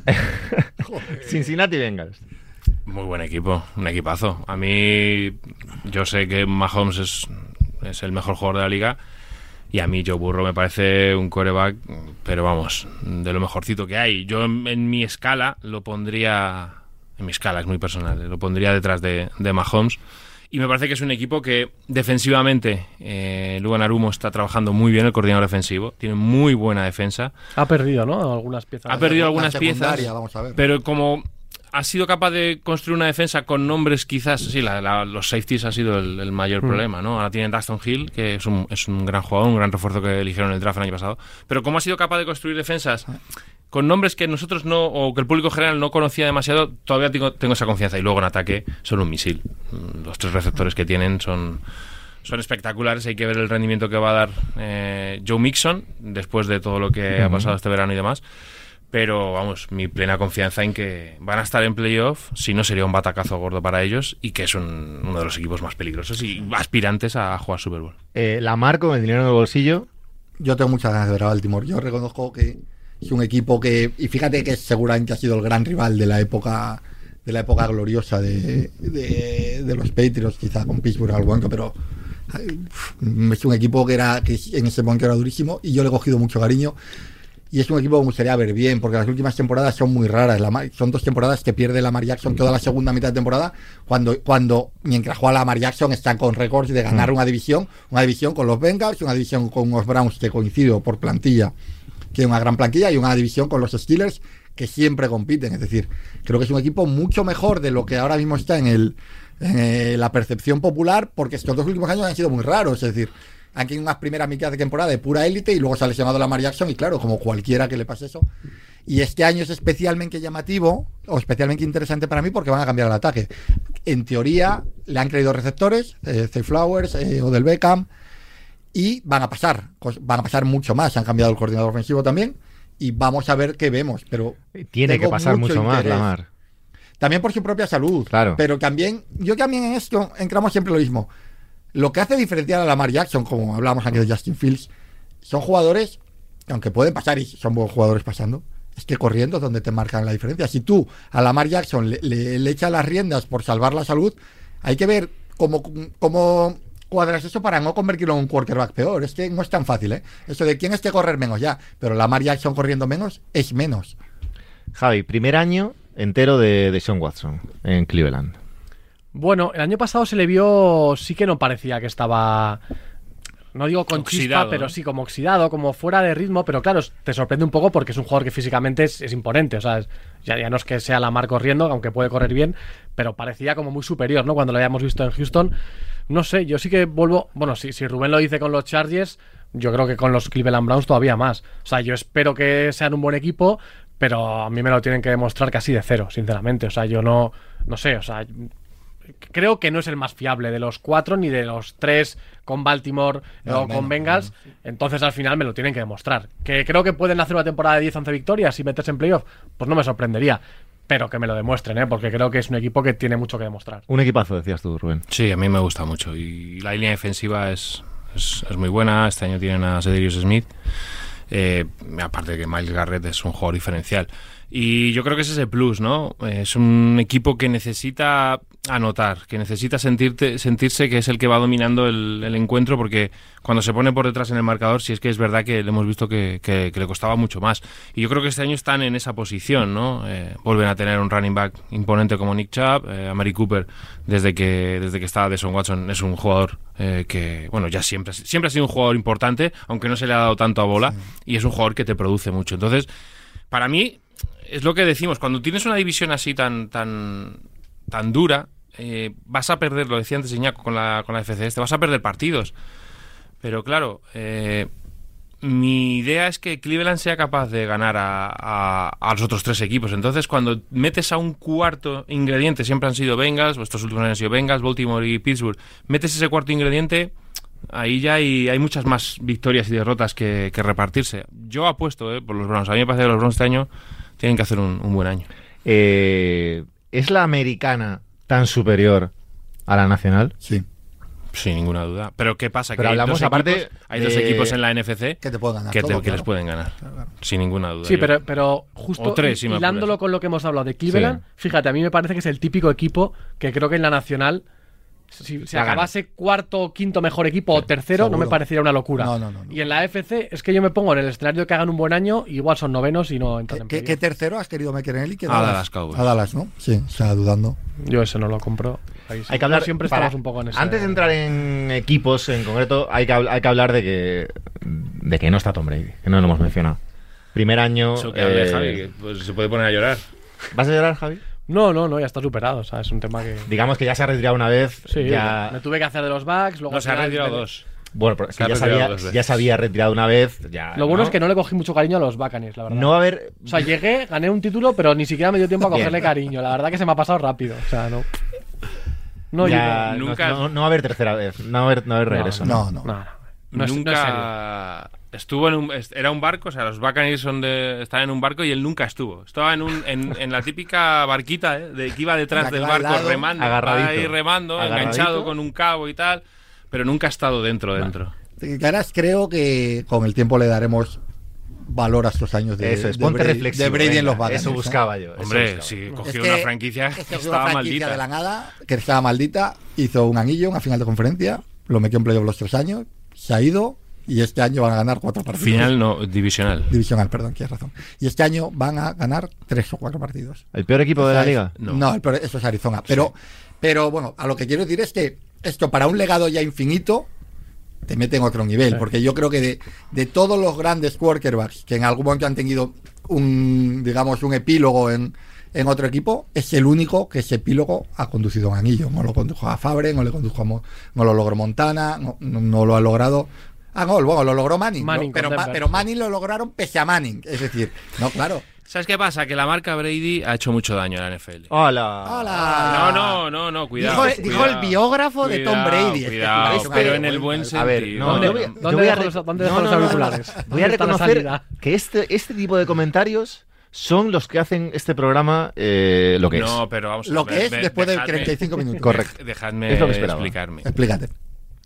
Cincinnati Bengals. Muy buen equipo, un equipazo. A mí, yo sé que Mahomes es, es el mejor jugador de la liga. Y a mí Joe Burrow me parece un coreback, pero vamos, de lo mejorcito que hay. Yo en, en mi escala lo pondría, en mi escala es muy personal, lo pondría detrás de, de Mahomes. Y me parece que es un equipo que defensivamente, eh, Lugan Arumo está trabajando muy bien, el coordinador defensivo, tiene muy buena defensa. Ha perdido, ¿no? Algunas piezas. Ha perdido algunas piezas, Vamos a ver. pero como ha sido capaz de construir una defensa con nombres quizás, sí, la- la- los safeties ha sido el, el mayor problema, ¿no? Ahora tienen Dustin Hill, que es un, es un gran jugador, un gran refuerzo que eligieron en el draft el año pasado, pero como ha sido capaz de construir defensas con nombres que nosotros no, o que el público general no conocía demasiado, todavía tengo, tengo esa confianza. Y luego en ataque son un misil. Mm, Los tres receptores que tienen son, son espectaculares. Hay que ver el rendimiento que va a dar eh, Joe Mixon después de todo lo que ha pasado este verano y demás. Pero vamos, mi plena confianza en que van a estar en playoff, si no sería un batacazo gordo para ellos y que es un- uno de los equipos más peligrosos y aspirantes a jugar Super Bowl. Eh, la marco con el dinero en el bolsillo. Yo tengo muchas ganas de ver a Baltimore. Yo reconozco que es un equipo que. Y fíjate que seguramente ha sido el gran rival de la época de la época gloriosa de, de, de los Patriots, quizá con Pittsburgh al banco, pero es un equipo que era que en ese momento era durísimo y yo le he cogido mucho cariño. Y es un equipo que me gustaría ver bien, porque las últimas temporadas son muy raras. La Mar- son dos temporadas que pierde Lamar Jackson toda la segunda mitad de temporada, cuando, cuando mientras juega Lamar Jackson están con récords de ganar una división, una división con los Bengals, una división con los Browns, que coincido por plantilla, es una gran plantilla, y una división con los Steelers, que siempre compiten. Es decir, creo que es un equipo mucho mejor de lo que ahora mismo está en, el, en eh, la percepción popular, porque estos dos últimos años han sido muy raros. Es decir, han tenido unas primeras mitad de temporada de pura élite y luego se ha lesionado Lamar Jackson, y claro, como cualquiera que le pase eso. Y este año es especialmente llamativo o especialmente interesante para mí porque van a cambiar el ataque. En teoría, le han creído receptores, eh, Flowers, eh, Odell Beckham, y van a pasar, van a pasar mucho más. Han cambiado el coordinador ofensivo también y vamos a ver qué vemos. Pero Tiene que pasar mucho, más. Lamar. También por su propia salud. Claro. Pero también, yo también en esto entramos siempre lo mismo. Lo que hace diferenciar a Lamar Jackson, como hablábamos aquí de Justin Fields, son jugadores que aunque pueden pasar y son buenos jugadores pasando, es que corriendo es donde te marcan la diferencia. Si tú a Lamar Jackson le, le, le echas las riendas por salvar la salud, hay que ver cómo, cómo cuadras eso para no convertirlo en un quarterback peor. Es que no es tan fácil, ¿eh? Eso de quién es que correr menos ya, pero Lamar Jackson corriendo menos es menos. Javi, primer año entero de, de Sean Watson en Cleveland. Bueno, el año pasado se le vio, sí que no parecía que estaba, no digo con Oxidado, chispa, pero sí como oxidado, como fuera de ritmo, pero claro, te sorprende un poco porque es un jugador que físicamente es, es imponente, o sea, es- ya, ya no es que sea la mar corriendo, aunque puede correr bien, pero parecía como muy superior, ¿no? Cuando lo habíamos visto en Houston, no sé, yo sí que vuelvo, bueno, si, si Rubén lo dice con los Chargers, yo creo que con los Cleveland Browns todavía más, o sea, yo espero que sean un buen equipo, pero a mí me lo tienen que demostrar casi de cero, sinceramente, o sea, yo no, no sé, o sea, creo que no es el más fiable de los cuatro ni de los tres con Baltimore No, o menos, con Bengals. Entonces al final me lo tienen que demostrar. Que creo que pueden hacer una temporada de 10-11 victorias y meterse en playoff, pues no me sorprendería. Pero que me lo demuestren, ¿eh? porque creo que es un equipo que tiene mucho que demostrar. Un equipazo, decías tú, Rubén. Sí, a mí me gusta mucho. Y la línea defensiva es, es, es muy buena. Este año tienen a Cedrius Smith. Eh, aparte de que Miles Garrett es un jugador diferencial. Y yo creo que ese es el plus, ¿no? Es un equipo que necesita anotar, que necesita sentirte, sentirse que es el que va dominando el, el encuentro, porque cuando se pone por detrás en el marcador, si es que es verdad que le hemos visto que, que- que le costaba mucho más. Y yo creo que este año están en esa posición, ¿no? Eh, vuelven a tener un running back imponente como Nick Chubb, eh, a Mary Cooper, desde que, desde que está Deshaun Watson, es un jugador eh, que, bueno, ya siempre, siempre ha sido un jugador importante, aunque no se le ha dado tanto a bola, y es un jugador que te produce mucho. Entonces, para mí, es lo que decimos, cuando tienes una división así tan, tan, tan dura, eh, vas a perder, lo decía antes Iñaco con la, con la FCS, te vas a perder partidos. Pero claro, eh, mi idea es que Cleveland sea capaz de ganar a, los otros tres equipos. Entonces, cuando metes a un cuarto ingrediente, siempre han sido Bengals, o estos últimos han sido Bengals, Baltimore y Pittsburgh, metes ese cuarto ingrediente, ahí ya hay, hay muchas más victorias y derrotas que, repartirse. Yo apuesto eh, por los Browns. A mí me parece que los Browns este año tienen que hacer un, un buen año. Eh, ¿Es la americana tan superior a la nacional? Sí. Sin ninguna duda. Pero ¿qué pasa? Pero que hay hablamos dos aparte equipos, hay dos equipos en la NFC Que te puedo ganar que, te- todo, que les pueden ganar. Sin ninguna duda. Sí, pero, pero justo O tres, hilándolo con lo que hemos hablado de Cleveland, Sí. fíjate, a mí me parece que es el típico equipo que creo que en la nacional, si se acabase cuarto o quinto mejor equipo o tercero, no me parecería una locura. No, no, no, no. Y en la FC es que yo me pongo en el escenario de que hagan un buen año, igual son novenos y no entran ¿Qué, en qué- tercero has querido McKinley? ¿Qué A Dallas Cowboys. A Dallas, ¿no? Sí, estaba dudando. Yo ese no lo compro. Ahí sí. Hay que hablar siempre para- estamos un poco en ese. Antes de entrar en equipos en concreto, hay que, hay que hablar de que de que no está Tom Brady, que no lo hemos mencionado. Primer año. Eso que hable eh, Javi, pues, se puede poner a llorar. ¿Vas a llorar, Javi? No, no, no, ya está superado. O sea, es un tema que. Digamos que ya se ha retirado una vez. Sí, ya... me tuve que hacer de los backs. Luego No, se ha retirado me- dos. Bueno, pero es Se que ha ya, ya se había retirado una vez. Ya, Lo bueno es que no le cogí mucho cariño a los Buccaneers, la verdad. No va a haber. O sea, llegué, gané un título, pero ni siquiera me dio tiempo a Bien. cogerle cariño. La verdad que se me ha pasado rápido. O sea, no. No, ya- no- nunca- no, no va a haber tercera vez. No va a haber, no va a haber regreso. No, no. no, no. No es- no es serio. nunca estuvo en un era un barco, o sea, los Buccaneers son de estaban en un barco y él nunca estuvo. Estaba en un en, en la típica barquita ¿eh? de que iba detrás que del barco lado, remando, agarradito. ahí remando, Agarradito. enganchado con un cabo y tal, pero nunca ha estado dentro dentro. Caras creo que con el tiempo le daremos valor a estos años de, Eso es, de ponte Brady, de Brady venga, en los Buccaneers. Eso buscaba yo. Hombre, buscaba. si Es cogió que- una franquicia es que que es estaba franquicia maldita. de la nada, que estaba maldita, hizo un anillo, una final de conferencia, lo metió en playoff los tres años, se ha ido y este año van a ganar cuatro partidos. Final no, divisional. Divisional, perdón, tienes razón. Y este año van a ganar tres o cuatro partidos. ¿El peor equipo de la liga? No. No, el peor- eso es Arizona. Pero, pero bueno, a lo que quiero decir es que esto para un legado ya infinito te mete en otro nivel. Sí. Porque yo creo que de, de todos los grandes quarterbacks que en algún momento han tenido un, digamos, un epílogo en, en otro equipo, es el único que ese epílogo ha conducido a un anillo. No lo condujo a Fabre, no le condujo a Mo- no lo logró Montana, no lo ha logrado. Ah, no, bueno, lo logró Manning. Manning ¿no? pero, Ma- Manning lo lograron pese a Manning. Es decir, no, claro. ¿Sabes qué pasa? Que la marca Brady ha hecho mucho daño a la NFL. ¡Hola! ¡Hala! No, no, no, no, cuidado. Dijo, dijo el cuidado. biógrafo de Tom Cuidado, Brady. Cuidado, Es que- pero en el buen sentido. A ver, no, ¿Dónde- voy a- dónde yo voy a dejo los- dónde no, dejo los no, no, no. auriculares? Voy a ¿Dónde está la reconocer que este, este tipo de comentarios son los que hacen este programa eh, lo que no, es. pero vamos a Lo ver, que es de- después de dejadme- 35 minutos. Correcto. Dejadme Es lo que esperaba. explicarme. Explícate.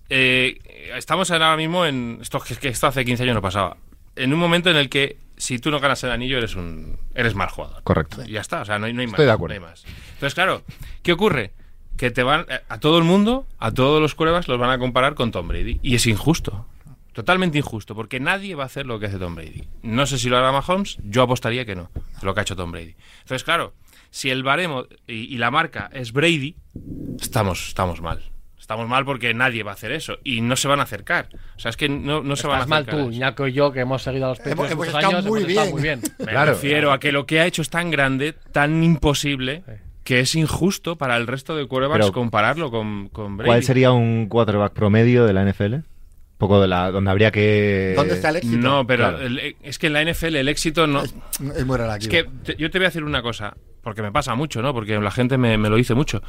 Eh, estamos ahora mismo en. Esto, que- esto hace 15 años no pasaba. En un momento en el que si tú no ganas el anillo eres un eres mal jugador. Correcto. Y ya está, o sea, no hay, no hay más. Estoy de acuerdo. no hay más. Entonces, claro, ¿qué ocurre? Que te van. eh, A todo el mundo, a todos los cuevas, los van a comparar con Tom Brady. Y es injusto. Totalmente injusto, porque nadie va a hacer lo que hace Tom Brady. No sé si lo hará Mahomes, yo apostaría que no, lo que ha hecho Tom Brady. Entonces, claro, si el baremo y, y la marca es Brady, estamos, estamos mal. Estamos mal porque nadie va a hacer eso y no se van a acercar. O sea, es que no, no se van a Estás mal acercar. tú. Ñaco y yo, que hemos seguido a los Patriots Hemos- hemos años, muy hemos bien. muy bien. Me Claro. refiero a que lo que ha hecho es tan grande, tan imposible, que es injusto para el resto de quarterbacks Pero, compararlo con, con Brady. ¿Cuál sería un quarterback promedio de la NFL? Un poco de la donde habría que. ¿Dónde está el éxito? No, pero Claro. el- es que en la NFL el éxito no... Es, es muy Es que te- yo te voy a decir una cosa, porque me pasa mucho, ¿no? Porque la gente me, me lo dice mucho.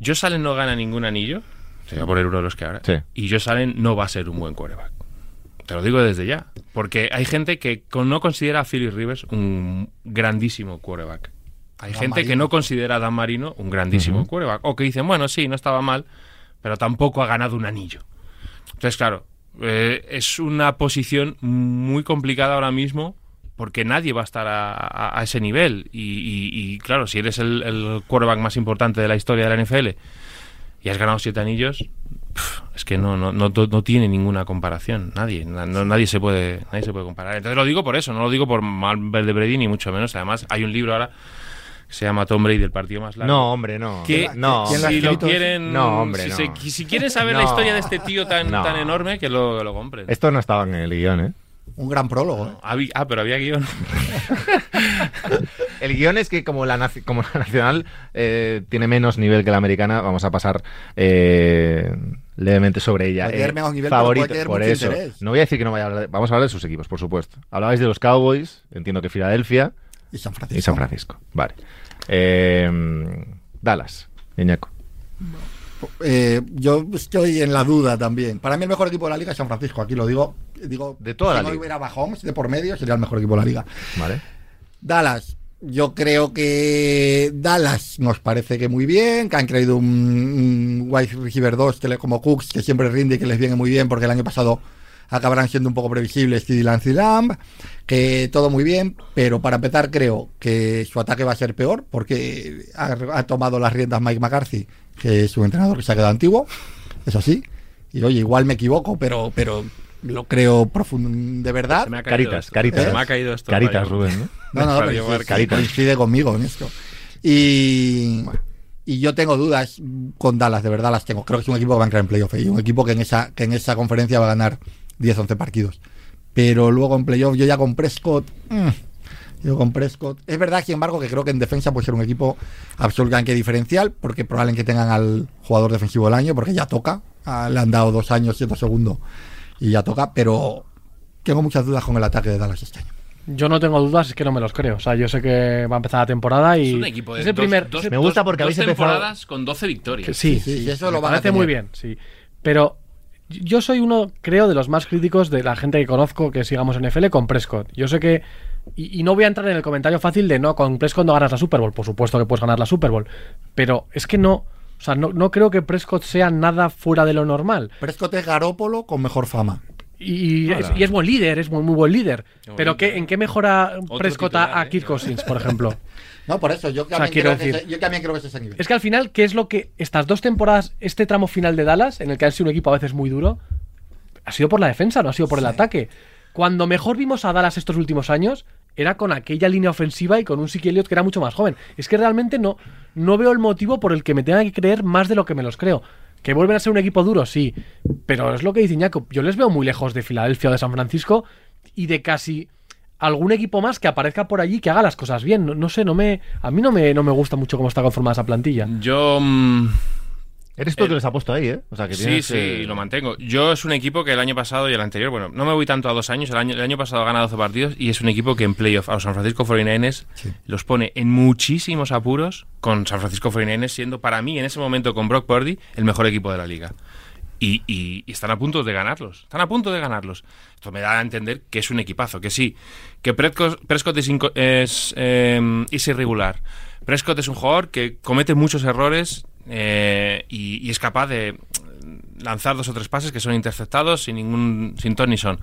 Yo Salen no gana ningún anillo, te voy a poner uno de los que ahora, Sí. y yo Salen no va a ser un buen quarterback. Te lo digo desde ya, porque hay gente que no considera a Philip Rivers un grandísimo quarterback. Hay Dan gente que no considera a Dan Marino un grandísimo quarterback, o que dicen, bueno, sí, no estaba mal, pero tampoco ha ganado un anillo. Entonces, claro, eh, es una posición muy complicada ahora mismo porque nadie va a estar a, a- a ese nivel. Y, y- y, claro, si eres el, el quarterback más importante de la historia de la NFL y has ganado siete anillos, es que no, no, no, no tiene ninguna comparación. Nadie, no- nadie, se puede, nadie se puede comparar. Entonces lo digo por eso, no lo digo por mal de Brady ni mucho menos. Además, hay un libro ahora que se llama Tom Brady, el partido más largo. No, hombre, no. Que no. ¿Quién lo ha si lo quieren, No, hombre, si, se- si quieren saber la historia de este tío tan, tan enorme, que lo, que lo compren. Esto no estaba en el guion, ¿eh? Un gran prólogo. ¿eh? Habí- Ah, pero había guion. El guion es que como la, como la nacional eh, tiene menos nivel que la americana, vamos a pasar eh, levemente sobre ella. Eh, menos nivel, favorito, por eso. interés. No voy a decir que no vaya a hablar de- Vamos a hablar de sus equipos, por supuesto. Hablabais de los Cowboys, entiendo que Filadelfia Y San Francisco. y San Francisco. Vale. Eh, Dallas, Iñaco. Eh, yo estoy en la duda también. Para mí el mejor equipo de la liga es San Francisco. Aquí lo digo. digo De toda si la no liga. hubiera Mahomes de por medio, sería el mejor equipo de la liga. Vale. Dallas. Yo creo que Dallas nos parece que muy bien, que han creído un, un wide receiver 2 que le- como Cooks, que siempre rinde y que les viene muy bien porque el año pasado acabarán siendo un poco previsibles CD Lance y Lamb, que todo muy bien, pero para empezar creo que su ataque va a ser peor porque ha, ha tomado las riendas Mike McCarthy, que es un entrenador que se ha quedado antiguo, es así. Y oye, igual me equivoco, pero, pero lo creo profundo de verdad. Se me ha caído Caritas, esto. caritas. Se me ha caído esto. Caritas. Rubén, ¿no? No, no, pero Marca. sí, Carita coincide conmigo en esto. Y, y yo tengo dudas con Dallas, de verdad las tengo. Creo que es un equipo que va a entrar en playoff y un equipo que en esa, que en esa conferencia va a ganar 10-11 partidos. Pero luego en playoff yo ya con Prescott... mm, yo con Prescott... Es verdad, sin embargo, que creo que en defensa puede ser un equipo absolutamente diferencial, porque probablemente tengan al jugador defensivo del año, porque ya toca. Ah, le han dado dos años, siete segundos y ya toca, pero tengo muchas dudas con el ataque de Dallas este año. Yo no tengo dudas, es que no me los creo. O sea, yo sé que va a empezar la temporada y. Es un equipo de es el dos- primer. dos- Me gusta porque dos habéis empezado- temporadas con 12 victorias. que sí, Sí, sí, sí, eso me lo van a parece muy tener. bien, sí. Pero yo soy uno, creo, de los más críticos de la gente que conozco que sigamos en NFL con Prescott. Yo sé que. Y, y no voy a entrar en el comentario fácil de no, con Prescott no ganas la Super Bowl. Por supuesto que puedes ganar la Super Bowl. Pero es que no. O sea, no, no creo que Prescott sea nada fuera de lo normal. Prescott es Garópolo con mejor fama. Y, y es, Ahora. y es buen líder, es muy, muy buen líder. Qué Pero ¿qué, ¿en qué mejora Prescott titular, a, a ¿eh? Kirk Cousins, por ejemplo? No, por eso, yo también, quiero creo, que decir- ese- yo también creo que es ese nivel. Es que al final, ¿qué es lo que estas dos temporadas, este tramo final de Dallas, en el que ha sido un equipo a veces muy duro, ha sido por la defensa, no ha sido por el ataque? Cuando mejor vimos a Dallas estos últimos años, era con aquella línea ofensiva y con un Siki Elliott que era mucho más joven. Es que realmente no, no veo el motivo por el que me tenga que creer más de lo que me los creo. Que vuelven a ser un equipo duro, sí. Pero es lo que dice Iñaco. Yo les veo muy lejos de Filadelfia o de San Francisco y de casi algún equipo más que aparezca por allí que haga las cosas bien. No, no sé, no me, a mí no me, no me gusta mucho cómo está conformada esa plantilla. Yo. mm, Eres tú el que los ha puesto ahí, ¿eh? O sea, que Sí, sí, lo mantengo. Yo es un equipo que el año pasado y el anterior, bueno, no me voy tanto a dos años, el año, el año pasado gana 12 partidos y es un equipo que en playoff a los San Francisco 49ers Sí. los pone en muchísimos apuros, con San Francisco 49ers siendo para mí en ese momento con Brock Purdy el mejor equipo de la liga. Y, y- y están a punto de ganarlos. Están a punto de ganarlos. Esto me da a entender que es un equipazo, que sí, que Prescott, Prescott es, inco- es, eh, es irregular. Prescott es un jugador que comete muchos errores eh, y, es capaz de lanzar dos o tres pases que son interceptados sin ningún sin ton ni son.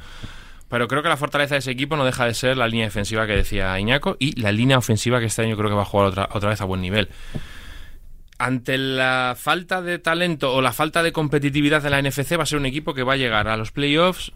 Pero creo que la fortaleza de ese equipo no deja de ser la línea defensiva que decía Iñaco y la línea ofensiva que este año creo que va a jugar otra, otra vez a buen nivel ante la falta de talento o la falta de competitividad de la NFC va a ser un equipo que va a llegar a los playoffs,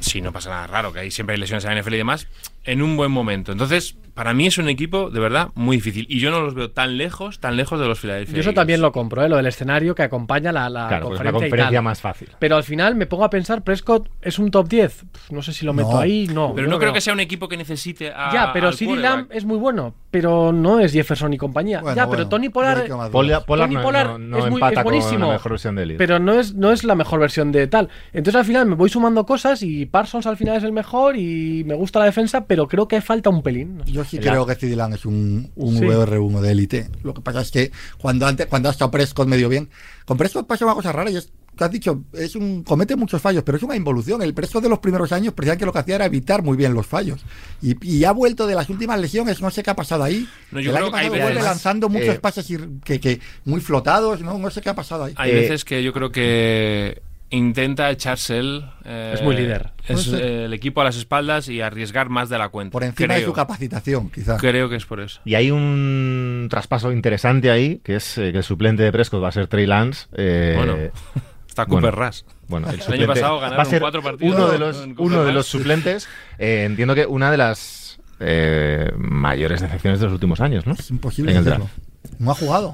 si no pasa nada raro, que ahí siempre hay lesiones en la NFL y demás, en un buen momento. Entonces, para mí es un equipo de verdad muy difícil y yo no los veo tan lejos, tan lejos de los Philadelphia. Yo eso también lo compro, ¿eh? lo del escenario que acompaña la, la Claro, porque es una conferencia. y conferencia tal. más fácil. Pero al final me pongo a pensar, Prescott es un top 10. Pf, No sé si lo meto No. ahí, no. Pero no creo que sea un equipo que necesite a Ya, pero quarterback. Lamb es muy bueno, pero no es Jefferson y compañía. Bueno, ya, bueno, pero Tony. Pollard Tony no, Pollard no- no es muy- empata es con buenísimo, la mejor versión de Elite. pero no es, no es la mejor versión de tal. Entonces al final me voy sumando cosas y Parsons al final es el mejor y me gusta la defensa, pero creo que falta un pelín. No sé. Yo sí creo que CD Lamb es un, un Sí. VR1 de élite. Lo que pasa es que cuando antes cuando ha estado Prescott medio bien, con Prescott pasa una cosa rara y es que has dicho, es un comete muchos fallos, pero es una involución. El Prescott de los primeros años precisamente lo que hacía era evitar muy bien los fallos. Y, y ha vuelto de las últimas lesiones, no sé qué ha pasado ahí. No, yo el creo año que hay pasado veces- vuelve lanzando muchos eh, pases que, que muy flotados, no, no sé qué ha pasado ahí. Hay Eh, veces que yo creo que intenta echarse él. eh, Es muy líder. es, Puede ser. eh, el equipo a las espaldas y arriesgar más de la cuenta. Por encima de su capacitación, quizás. Creo que es por eso. Y hay un traspaso interesante ahí, que es eh, que el suplente de Prescott va a ser Trey Lance. eh, Bueno, Está Cooper bueno. Rush. Bueno, el, año pasado ganaron va a ser cuatro partidos uno de los, uno de los suplentes. eh, entiendo que una de las eh, mayores decepciones de los últimos años, ¿no? Es imposible En el decirlo. No ha jugado.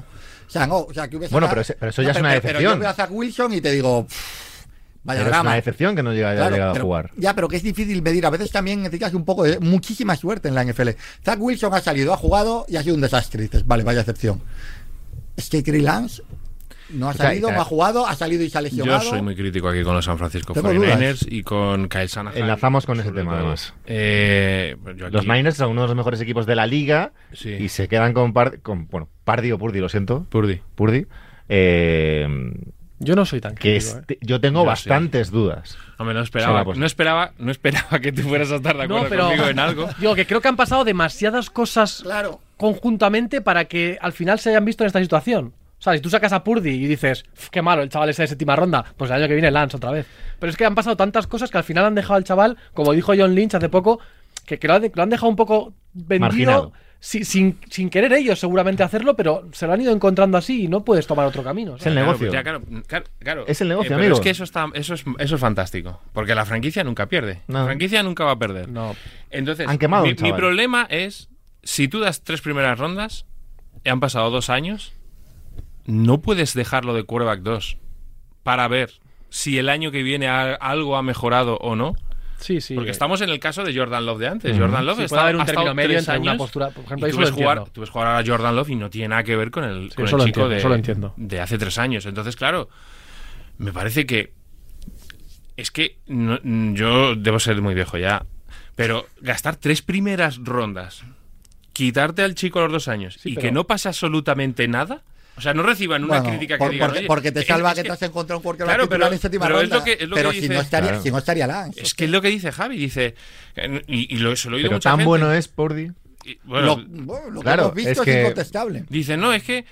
O sea, no, o sea, que Bueno, pero ese- pero eso ya es pero- una pero decepción. yo veo a Zach Wilson y te digo, pff, Vaya Pero es una decepción que no llega, haya Claro, llegado pero- a jugar. Ya, pero que es difícil medir. A veces también necesitas un poco de muchísima suerte en la NFL. Zach Wilson ha salido, ha jugado y ha sido un desastre. Dices, vale, vaya excepción. Es que Trey Lance no ha salido, y- no ha jugado, ha salido y se ha Yo lesionado. soy muy crítico aquí con los San Francisco Tengo 49ers y con Kyle Shanahan. Enlazamos con ese tema, además. Eh, yo aquí- Los Niners son uno de los mejores equipos de la liga Sí. y se quedan con, Par- con bueno, Pardy o Purdy, lo siento. Purdy. Purdy. eh, Yo no soy tan que crítico, ¿eh? yo tengo Yo bastantes dudas. Hombre, no Sí, esperaba, pues- no esperaba, no esperaba que tú fueras a estar de acuerdo No, pero conmigo en algo. digo que creo que han pasado demasiadas cosas Claro. conjuntamente para que al final se hayan visto en esta situación. O sea, si tú sacas a Purdy y dices, "Uf, qué malo, el chaval ese de séptima ronda, pues el año que viene Lance otra vez. Pero es que han pasado tantas cosas que al final han dejado al chaval, como dijo John Lynch hace poco, que, que lo, han, lo han dejado un poco vendido Marginado. Si- sin, sin querer ellos seguramente hacerlo, pero se lo han ido encontrando así y no puedes tomar otro camino. Es el negocio. pues ya, claro, claro, claro. Es el negocio, pero amigo. Es que eso, está, eso, es, eso es fantástico. Porque la franquicia nunca pierde. No. La franquicia nunca va a perder. No. Entonces, Han quemado mi, problema es, si tú das tres primeras rondas, y han pasado dos años, no puedes dejarlo de quarterback 2 para ver si el año que viene algo ha mejorado o no. Sí, sí. Porque estamos en el caso de Jordan Love de antes. Jordan Love Sí, está, puede haber un término medio entre una años postura- por ejemplo, y tú ves, jugar, entiendo. tú ves jugar a Jordan Love y no tiene nada que ver con el, con el chico entiendo, de, entiendo. hace tres años. Entonces, claro, me parece que es que no- yo debo ser muy viejo ya, pero gastar tres primeras rondas, quitarte al chico a los dos años Sí, y pero- que no pase absolutamente nada. O sea, no reciban una Bueno, crítica que por- digan, porque, "Oye, porque te es- salva es que, te has encontrado un quarterback Claro, pero- en séptima pero es ronda. lo que- es lo que pero si, dice- no estaría, Claro. si no estaría Lance. Es que es lo que dice Javi, dice, y, y lo, se lo he oído Pero mucha tan gente. bueno es Purdy. Y, bueno, lo, bueno, lo que hemos visto es incontestable. Dice, no, es que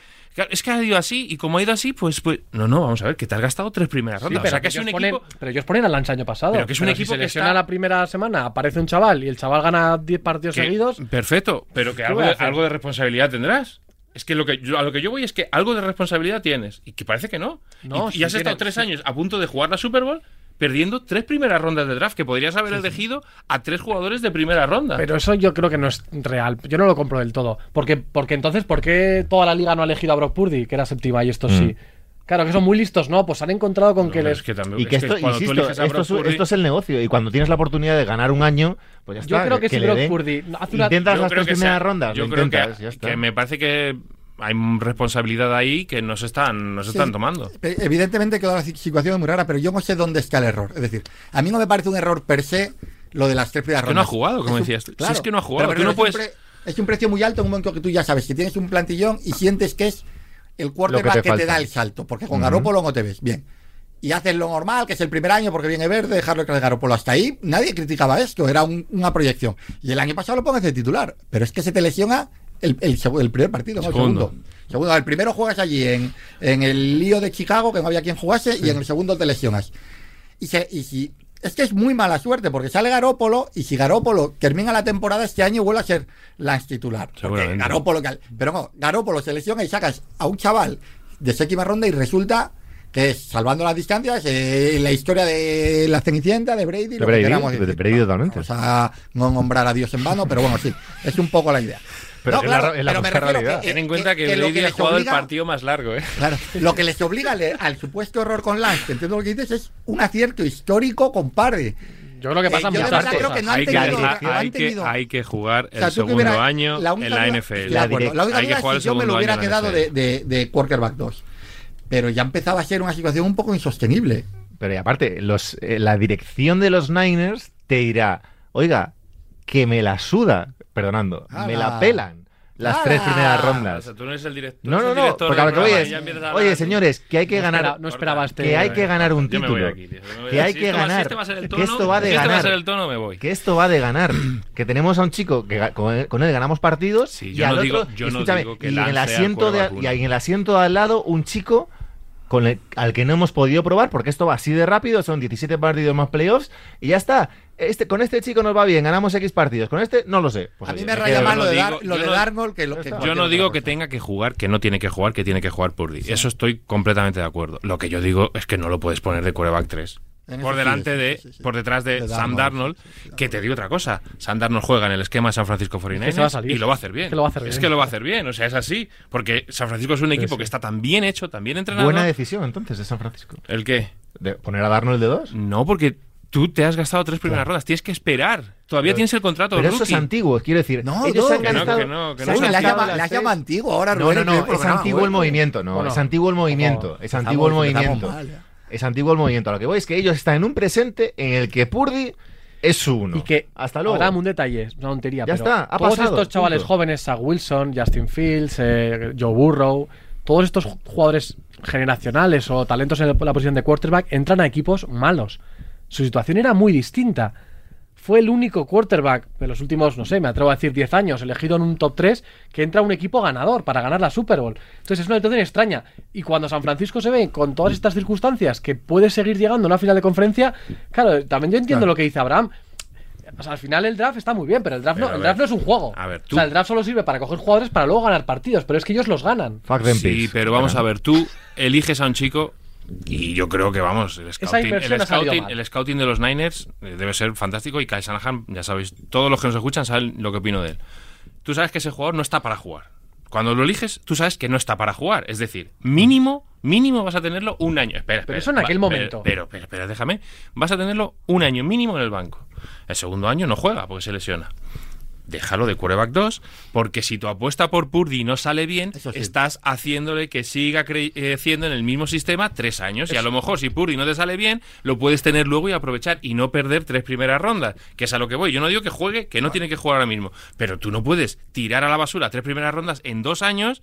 es que ha ido así y como ha ido así, pues, pues no, no, vamos a ver, que te has gastado tres primeras Sí, rondas. pero, o sea, que es ellos un ponen, equipo pero ellos ponen al Lance año pasado. Pero que es un equipo se que lesiona está- la primera semana, aparece un chaval y el chaval gana 10 partidos que- seguidos. perfecto, pero que ¿Qué algo algo de responsabilidad tendrás. Es que, lo que yo, a lo que yo voy es que algo de responsabilidad tienes y que parece que no. No, y, sí y has estado tres sí. años a punto de jugar la Super Bowl perdiendo tres primeras rondas de draft que podrías haber elegido a tres jugadores de primera ronda. Pero eso yo creo que no es real. Yo no lo compro del todo. Porque, porque entonces, ¿por qué toda la liga no ha elegido a Brock Purdy, que era séptima, y estos Mm. sí? Claro, que son muy listos, ¿no? Pues han encontrado con No, que les. es que también- Y que es esto, tú insisto, esto, Brock es- Purdy- esto es el negocio. Y cuando tienes la oportunidad de ganar un año, pues ya Yo está. creo que si Brock. Purdy hace una- Intentas Yo las creo tres que primeras sea- rondas, Yo creo intentas, que, ya está. que me parece que hay responsabilidad ahí que no se están, no se Sí. están tomando. Eh, Evidentemente que la situación es muy rara, pero yo no sé dónde está el error. Es decir, a mí no me parece un error per se lo de las tres primeras que no ha rondas. jugado, como Es un- decías tú. Si es que no ha jugado, pero tú no es un puedes- pre- Es un precio muy alto en un momento que tú ya sabes que tienes un plantillón y sientes que es el quarterback que que te da el salto. Porque con Ujú. Garoppolo no te ves. Bien. Y haces lo normal, que es el primer año porque viene verde, dejarlo que Garoppolo hasta ahí. Nadie criticaba esto, era un- una proyección. Y el año pasado lo pones de titular. Pero es que se te lesiona el, el primer partido, no el Segundo. segundo. El primero juegas allí en, en el lío de Chicago, que no había quien jugase, y en el segundo te lesionas. Y, se, y si. Es que es muy mala suerte, porque sale Garópolo, y si Garópolo termina la temporada este año, vuelve a ser Lance titular. Garópolo, pero no, Garópolo se lesiona y sacas a un chaval de séptima ronda y resulta que es, salvando las distancias, eh, la historia de la Cenicienta, de Brady, De lo Brady, que queramos de. Brady totalmente. Vamos a no nombrar a Dios en vano, pero bueno, sí, es un poco la idea. Pero No, es la- claro, es la pero me puta refiero realidad. que- Ten en que- cuenta que, que Brady que ha jugado el partido más largo, ¿eh? Claro, lo que les obliga al, al supuesto error con Lance, que entiendo lo que dices, es un acierto histórico, compadre. Yo creo que Eh, pasan yo de muchas cosas. que no han hay, que, tenido- hay- que no han hay que, tenido- hay que jugar O sea, el segundo hubiera- año la en la NFL. la única hay que es si yo me lo hubiera la quedado de, de, de quarterback 2. Pero ya empezaba a ser una situación un poco insostenible. Pero y aparte, los, eh, la dirección de los Niners te dirá, oiga, que me la suda, perdonando, me la pelan las tres primeras O rondas. sea, tú no eres el direct- tú No, no, no, director porque a lo que voy es, y oye señores, que hay que No ganar, espera- no esperaba este- que hay que ganar un título, aquí, que hay Si que esto va- si ganar, este va a ser el que tono- esto va de si este va a ganar. ser el tono, me voy. que esto va de ganar, que tenemos a un chico que con él, con él ganamos partidos Sí, y yo al no otro, digo- yo no escúchame, digo que y en el asiento de, y en el asiento de al lado un chico con el- al que no hemos podido probar porque esto va así de rápido, son 17 partidos más playoffs y ya está. Este, con este chico nos va bien, ganamos X partidos, con este no lo sé. Pues a mí oye, me me raya más lo de, digo- Dar- lo yo de no- Darnold que lo que Yo no digo que tenga que jugar, que no tiene que jugar, que tiene que jugar Purdy. Eso estoy completamente de acuerdo. Lo que yo digo es que no lo puedes poner de quarterback 3. En Por sí, delante sí, de, sí, sí. por detrás de, De Sam Darnold, que te digo otra cosa. Sam Darnold juega en el esquema de San Francisco 49ers se va a salir. y lo va a hacer bien. Es que lo va a hacer Es bien. que lo va a hacer bien, o sea, es así. Porque San Francisco es un equipo sí. que está tan bien hecho, tan bien entrenado. Buena decisión entonces de San Francisco. ¿El qué? ¿De ¿Poner a Darnold de dos? No, porque tú te has gastado tres primeras rondas. Tienes que esperar. Todavía tienes el contrato. Pero eso es rookie. antiguo, quiero decir. No, ellos no, han que no, gastado- que no, que se no. han Uy, la llama, la llama antiguo ahora, No, no, no, es antiguo el movimiento, no, es antiguo el movimiento, es antiguo el movimiento. Es antiguo el movimiento. A lo que voy es que ellos están en un presente en el que Purdy es su uno. Y que Hasta luego. Ahora un detalle, es una tontería. Ya pero está, ha todos pasado, estos chavales punto. jóvenes, Zach Wilson, Justin Fields, eh, Joe Burrow, todos estos jugadores generacionales o talentos en la posición de quarterback entran a equipos malos. Su situación era muy distinta. Fue el único quarterback de los últimos, no sé, me atrevo a decir 10 años, elegido en un top 3, que entra a un equipo ganador para ganar la Super Bowl. Entonces es una situación extraña. Y cuando San Francisco se ve con todas estas circunstancias que puede seguir llegando a una final de conferencia, claro, también yo entiendo Claro. lo que dice Abraham. O sea, al final el draft está muy bien, pero el draft, Pero, no, el ver, draft no es un juego. a ver, O tú- sea, el draft solo sirve para coger jugadores para luego ganar partidos, pero es que ellos los ganan. Fuck them Sí, pero vamos a ver, tú eliges a un chico y yo creo que vamos, el scouting, el scouting, el scouting de los Niners eh, debe ser fantástico y Kyle Shanahan, ya sabéis, todos los que nos escuchan saben lo que opino de él. Tú sabes que ese jugador no está para jugar. Cuando lo eliges, tú sabes que no está para jugar. Es decir, mínimo, mínimo vas a tenerlo un año. Espera, Pero espera, eso en aquel pero- momento. Pero, pero, espera, déjame. Vas a tenerlo un año mínimo en el banco. El segundo año no juega porque se lesiona. Déjalo de quarterback 2, porque si tu apuesta por Purdy no sale bien, sí. estás haciéndole que siga cre- creciendo en el mismo sistema tres años. Y a lo mejor si Purdy no te sale bien, lo puedes tener luego y aprovechar y no perder tres primeras rondas, que es a lo que voy. Yo no digo que juegue, que no tiene que jugar ahora mismo, pero tú no puedes tirar a la basura tres primeras rondas en dos años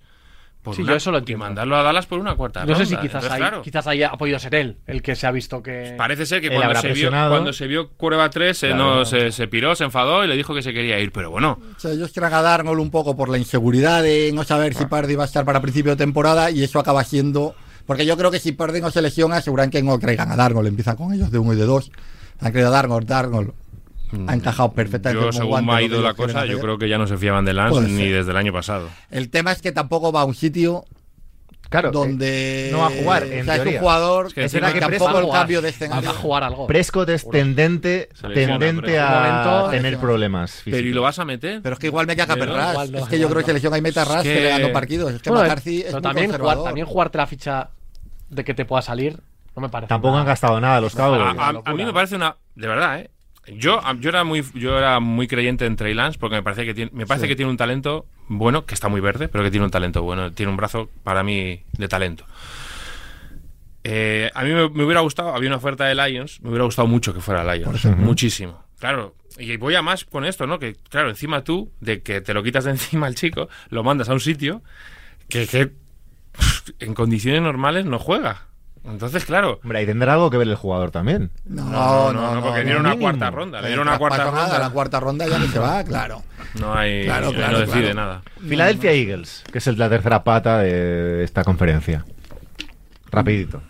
por Sí, una- yo eso lo y entiendo. mandarlo a Dallas por una cuarta No sé si quizás, Entonces, ahí, claro, quizás ahí ha podido ser él el que se ha visto que. Parece ser que cuando se, vio, cuando se vio Cuerva 3 se, Claro. no, se, se piró, se enfadó y le dijo que se quería ir. Pero bueno, O sea, ellos quieren a un poco por la inseguridad de no saber si Pardy va a estar para principio de temporada y eso acaba siendo... Porque yo creo que si Pardy no se lesiona, aseguran que no traigan a Darnold. Empiezan con ellos de uno y de dos. Han creído a Darnold, Darnold. Ha encajado perfectamente. yo según me ha ido la cosa, yo creo que ya no se fiaban de Lance Puede ni ser. desde el año pasado. El tema es que tampoco va a un sitio Claro, eh, donde no va a jugar, o sea, es teoría. un jugador Es que que tampoco el cambio de escenario. Va a jugar algo. Prescott es tendente, tendente a tener problemas Pero ¿y lo vas a meter? Pero es que igual me caga Perras. no, es que yo creo no. que lesión hay Metarras Es que, que- le ganó partidos. Es que Bueno, McCarthy es muy también, jugar, también jugarte la ficha de que te pueda salir, no me parece. Tampoco nada. han gastado nada los Cowboys. A, a- mí me parece una. De verdad, ¿eh? Yo, yo, era muy, yo era muy creyente en Trey Lance porque me parece, que tiene, me parece Sí. que tiene un talento bueno, que está muy verde, pero que tiene un talento bueno. Tiene un brazo, para mí, de talento. Eh, a mí me, me hubiera gustado, había una oferta de Lions, me hubiera gustado mucho que fuera Lions. Muchísimo. Claro, y voy a más con esto, ¿no? Que, claro, encima tú, de que te lo quitas de encima al chico, lo mandas a un sitio que, que en condiciones normales no juega. Entonces, claro, Hombre, ahí tendrá algo que ver el jugador también. No, no, no, no, porque dieron una mínimo. cuarta ronda. Le dieron una cuarta ronda. La cuarta ronda ya que se va, claro. No hay. Claro, no claro, decide claro. nada. Philadelphia Eagles, que es el- la tercera pata de esta conferencia. Rapidito.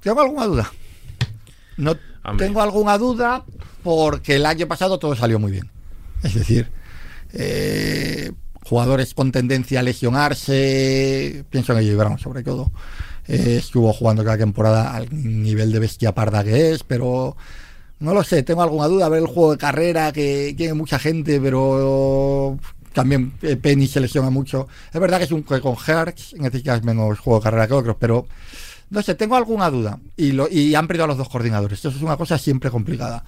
¿Tengo alguna duda? No Hombre. tengo alguna duda porque el año pasado todo salió muy bien. Es decir, eh, jugadores con tendencia a lesionarse, pienso en ello Brown sobre todo. Eh, estuvo jugando cada temporada al nivel de bestia parda que es, pero no lo sé, tengo alguna duda. A ver el juego de carrera que tiene mucha gente, pero también eh, Penny se lesiona mucho. Es verdad que es un que con Hertz necesitas menos juego de carrera que otros, pero no sé, tengo alguna duda. Y, lo, y han perdido a los dos coordinadores. Eso es una cosa siempre complicada.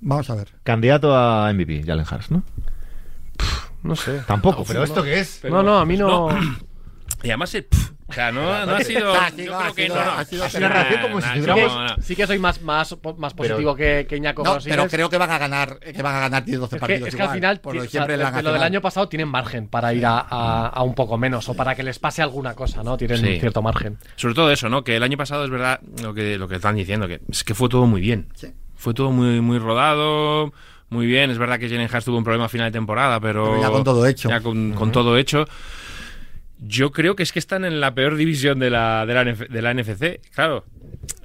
Vamos a ver. Candidato a MVP, Jalen Hurts, ¿no? No sé. Tampoco, pero ¿esto qué es? no, no, a mí no. Y además, eh, pf, o sea, no, no ha sido. Ha Yo sido- creo ha que sido- no, no. ha sido Ha sido una reacción como si Nah, Sí tuviéramos- no, no. que, sí que soy más, más, más positivo que, que Iñaco No, pero creo que van a ganar, que van a ganar 10-12 Es que, partidos. es que al final, por lo de ti- o sea, siempre de- la de lo del año pasado tienen margen para ir a, a- a un poco menos o para que les pase alguna cosa, ¿no? Tienen Sí. cierto margen. Sobre todo eso, ¿no? Que el año pasado es verdad lo que, lo que están diciendo, que es que fue todo muy bien. Sí. Fue todo muy, muy rodado, muy bien. Es verdad que Jalen Hurts tuvo un problema a final de temporada, pero. Pero ya con todo hecho. Ya con, con todo hecho. Yo creo que es que están en la peor división de la, de la, de la NFC. Claro.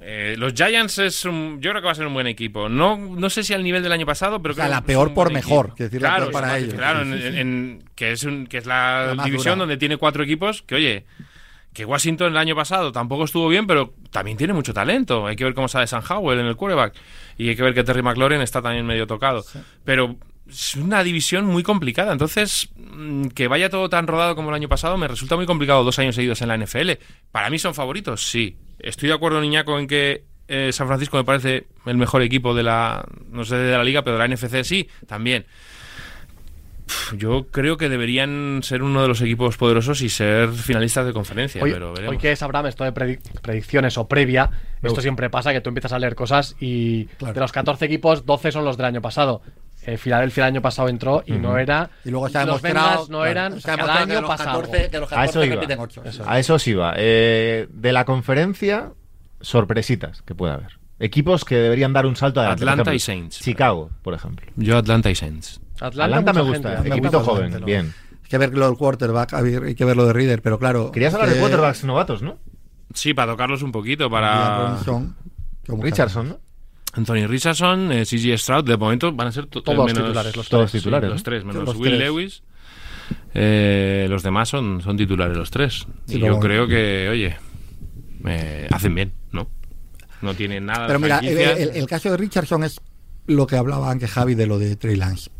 Eh, los Giants es un, yo creo que va a ser un buen equipo. No, no sé si al nivel del año pasado, pero O sea, creo la peor por mejor, decir, la claro, peor para ellos. Claro, en- que es un, que es la, La división donde tiene cuatro equipos que oye que Washington el año pasado tampoco estuvo bien, pero también tiene mucho talento. Hay que ver cómo sale San Howell en el quarterback. Y hay que ver que Terry McLaurin está también medio tocado. Pero es una división muy complicada. Entonces, mm, que vaya todo tan rodado como el año pasado me resulta muy complicado dos años seguidos en la NFL. Para mí son favoritos, sí. Estoy de acuerdo, Niñaco, en que eh, San Francisco me parece el mejor equipo de la, no sé de la liga, pero de la NFC sí, también. Yo creo que deberían ser uno de los equipos poderosos y ser finalistas de conferencia, Hoy, pero veremos. hoy que es Abraham, esto de predi- predicciones o previa, esto siempre pasa que tú empiezas a leer cosas y Claro. de los 14 equipos, 12 son los del año pasado. Eh, Filadelfia el año pasado entró y no era. Y luego se ha los demostrado. Bengals no claro, eran. ha cada que año los pasa 14, algo. que los A 14 eso iba. repiten 8. A eso os iba. Eh, de la conferencia, sorpresitas que puede haber. Equipos que deberían dar un salto adelante. Atlanta y Saints. Chicago, por ejemplo. Yo Atlanta y Saints. Atlanta, me gusta. gente. me Equipito joven, bien. Hay que ver lo del quarterback, hay que ver lo de Reader, pero claro. Querías hablar de eh, quarterbacks novatos, ¿no? Sí, para tocarlos un poquito, para Richardson, ¿no? Anthony Richardson, eh, CG Stroud, de momento van a ser to- Todos menos- titulares, los Todos titulares. los ¿no? tres, menos Los Will tres. Lewis. Eh, los demás son, son titulares los tres. Sí, y yo creo que, oye, eh, hacen bien, ¿no? No tienen nada Pero de mira, el- el caso de Richardson es lo que hablaba antes Javi de lo de Trey Lance.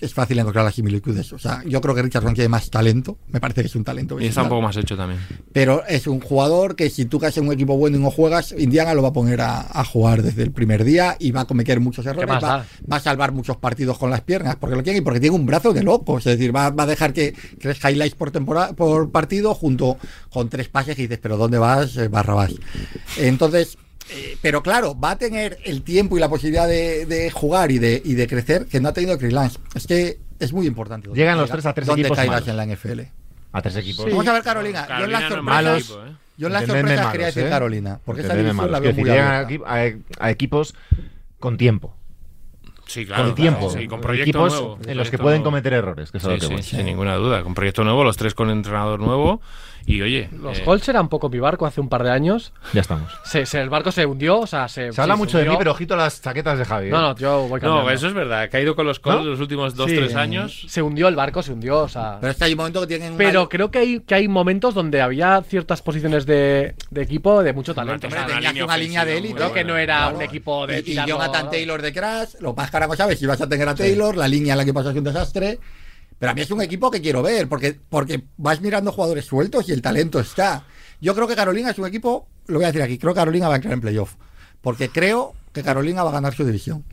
Es fácil encontrar las similitudes. O sea, yo creo que Richardson tiene más talento. Me parece que es un talento. y está un poco más hecho también. Pero es un jugador que si tú caes en un equipo bueno y no juegas, Indiana lo va a poner a, a jugar desde el primer día y va a cometer muchos errores. Va, va a salvar muchos partidos con las piernas porque lo quiere y porque tiene un brazo de loco. Es decir, va, va a dejar que tres highlights por temporada, por partido junto con tres pases y dices, pero ¿dónde vas? Eh, Barra vas. Entonces, eh, pero claro, va a tener el tiempo y la posibilidad de, de jugar y de, y de crecer que no ha tenido Chris Lance. Es que es muy importante. Llegan los tres a tres dónde equipos malos. en la NFL. A tres equipos. Sí. Vamos a ver Carolina. Yo en las no sorpresas, equipo, ¿eh? yo en las sorpresas malos, quería decir ¿eh? Carolina, porque esa división malos. la veo muy decir, llegan a, equipos con tiempo. Sí, claro. con tiempo. claro, sí, con proyecto equipos nuevo, en los que pueden nuevo. cometer errores. Que es lo que sí, voy. sin ninguna duda. Con proyecto nuevo, los tres con entrenador nuevo. Y oye, Los eh, Colts eran un poco mi barco hace un par de años. Ya estamos. Se, se- el barco se hundió, o sea, se. Se habla sí, mucho de mí, hundió. pero ojito a las chaquetas de Javi. ¿eh? No, no, yo voy cambiando. No, eso es verdad. Ha caído con los Colts ¿No? los últimos dos, Sí, tres eh, años. Se hundió el barco, se hundió, o sea. Pero es que hay un momento que tienen una- Pero creo que hay, que hay momentos donde había ciertas posiciones de, de equipo de mucho talento. Hombre, O sea, tenías una línea de élite. Creo que no era Claro. un equipo de Y, y Jonathan Taylor de Crash, lo más carajo sabes si vas a tener a Taylor, la línea en la que pasas un desastre. Pero a mí es un equipo que quiero ver, porque, porque vas mirando jugadores sueltos y el talento está. Yo creo que Carolina es un equipo, lo voy a decir aquí, creo que Carolina va a entrar en playoff. Porque creo que Carolina va a ganar su división.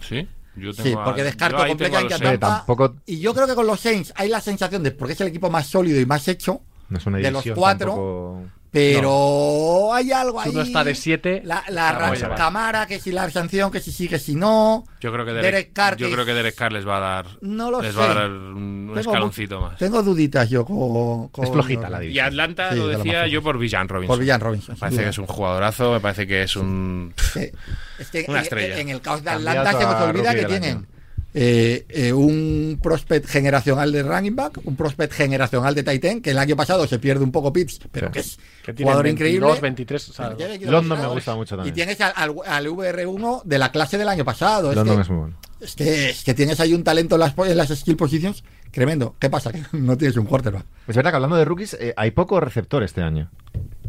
Sí, yo tengo Sí, a- porque descarto completamente a. Tampa. tampoco- Y yo creo que con los Saints hay la sensación de, porque es el equipo más sólido y más hecho, No es una de los cuatro, tampoco- pero hay algo ahí. Si uno está de 7, La, la llevar. Camara, que si la sanción, que si sigue, si no. Yo creo que Derek Derek, Carr, yo que- creo que Derek Carr les va a dar No lo les sé. va a dar un, Tengo escaloncito más. Tengo duditas yo con. con- Es flojita la Y división. Atlanta Sí, lo de lo decía yo por Villan Robinson. Por Villan Robinson. Me parece que es un jugadorazo, me parece que es un que, es que Una en- estrella. En, el caos de Atlanta se nos olvida que tienen año. Eh, eh, un prospect generacional de running back, un prospect generacional de Titan, que el año pasado se pierde un poco Pitts, pero Sí. que es que jugador 22, increíble. 23, o sea, que London me gusta mucho también. Y tienes al, al- al VR1 de la clase del año pasado. Es London que, es muy bueno. es, que, es que tienes ahí un talento en las, en las skill positions tremendo. ¿Qué pasa? Que no tienes un quarterback. Es verdad que hablando de rookies, eh, hay poco receptor este año.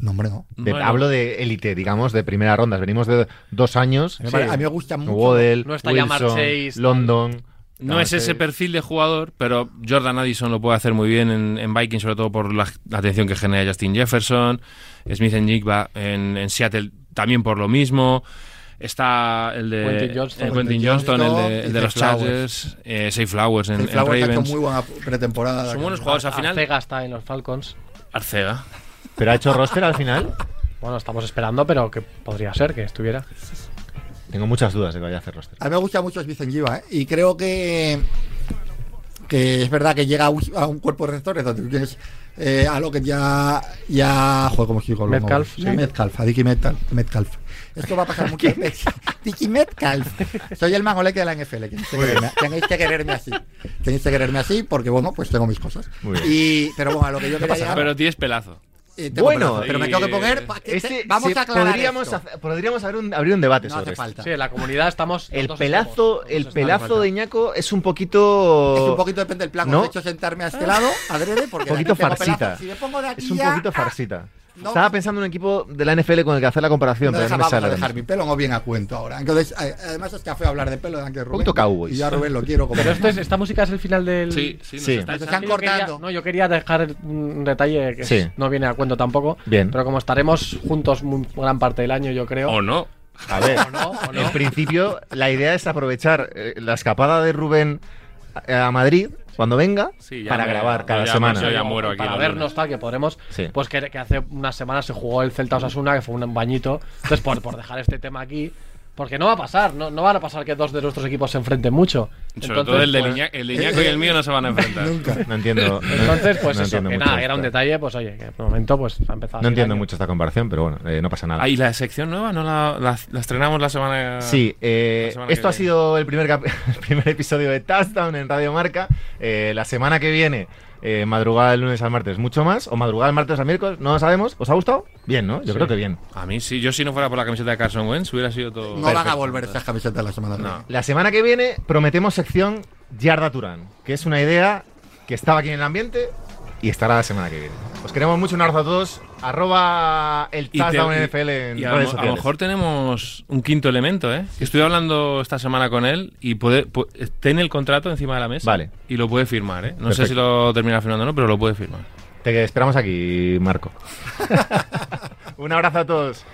No, hombre, no. De- Bueno. Hablo de élite, digamos, de primera ronda. Venimos de dos años. A mí me- A mí me gusta mucho. Waddell, No está Wilson, Jamar Chase, tal. London. No es ese perfil de jugador, pero Jordan Addison lo puede hacer muy bien en, en Vikings, sobre todo por la, la atención que genera Justin Jefferson. Smith en Jigba en, en Seattle también por lo mismo. Está el de Quentin Johnston. el Quentin Johnston, el de, Johnston el de los. Chargers, eh, Say Flowers en, El en Flowers Ravens. muy buena pretemporada. Son buenos jugadores al final. Arcega está en los Falcons. Arcega. Pero ha hecho roster al final. Bueno, estamos esperando, pero que podría ser que estuviera. Tengo muchas dudas de que vaya a hacer roster. A mí me gusta mucho Smith Giva, ¿eh? Y creo que que es verdad que llega a un, a un cuerpo de receptores donde tienes eh, a lo que ya ya joder cómo sigo Metcalf, sí. sí. Metcalf a Dicky Metcalf, Metcalf esto va a pasar muchas veces Dicky Metcalf soy el mangoleque de la NFL tenéis que, quererme, tenéis que quererme así tenéis que quererme así porque bueno pues tengo mis cosas Muy bien. y pero bueno a lo que yo quería llegar Pero tienes pelazo. Eh, Bueno, pero me tengo que poner que- Este, vamos sí, a aclarar podríamos, esto. hacer- podríamos abrir un, abrir un debate no sobre hace esto. falta Sí, en la comunidad estamos. El pelazo, extremos, el pelazo de Ñaco es un poquito. Es un poquito depende del plan. ¿No? He hecho sentarme a este lado, adrede, porque Un poquito farsita. pelazo. Si me pongo de aquí Es un ya, poquito ah, farsita. No. Estaba pensando en un equipo de la NFL con el que hacer la comparación, No pero deja- no me vamos sale. a dejar mi pelo no viene a cuento ahora. Entonces, eh, además es que fue a hablar de pelo de Rubén. poquito Cowboys. Y yo a Rubén lo quiero como. Pero esto es, esta música es el final del. Sí, sí, nos Sí. está están Yo quería- no, yo quería dejar un detalle que Sí. no viene a cuento tampoco. Bien. Pero como estaremos juntos muy- gran parte del año, yo creo. O no. A ver, ¿O no? ¿O no? en principio la idea es aprovechar eh, la escapada de Rubén a Madrid cuando venga Sí, ya para me- grabar cada ya- semana. yo ya muero aquí para vernos lunes. tal que podremos Sí. pues que, que hace unas semanas se jugó el Celta Osasuna que fue un bañito entonces por, por dejar este tema aquí porque no va a pasar no, no van a pasar que dos de nuestros equipos se enfrenten mucho Sobre Entonces, todo el de, pues, Iña- el de Iñaco y el mío no se van a enfrentar. Nunca. No entiendo. entonces pues no eso entiendo que nada era un detalle pues oye que de momento pues ha empezado No entiendo año. mucho esta comparación, pero bueno, eh, no pasa nada. Ah, ¿y la sección nueva? ¿No la, la- la estrenamos la semana Sí, eh, la semana que esto ha viene. sido el primer, el primer episodio de Touchdown en Radio Marca. Eh, la semana que viene, eh, madrugada del lunes al martes, mucho más. O madrugada del martes al miércoles, no lo sabemos. ¿Os ha gustado? Bien, ¿no? Yo creo que bien. A mí sí, yo si no fuera por la camiseta de Carson Wentz hubiera sido todo... No van a volver esas camisetas la semana que No. viene. La semana que viene prometemos sección Yarda Turán, que es una idea que estaba aquí en el ambiente y estará la semana que viene. Os queremos mucho, un abrazo a todos. Arroba el Y te- Touchdown NFL en y a, redes a lo mejor tenemos un quinto elemento, ¿eh? Que estoy hablando esta semana con él y puede, pu- tiene el contrato encima de la mesa Vale. y lo puede firmar, ¿eh? No sé si lo termina firmando o no, pero lo puede firmar. Te esperamos aquí, Marco. un abrazo a todos.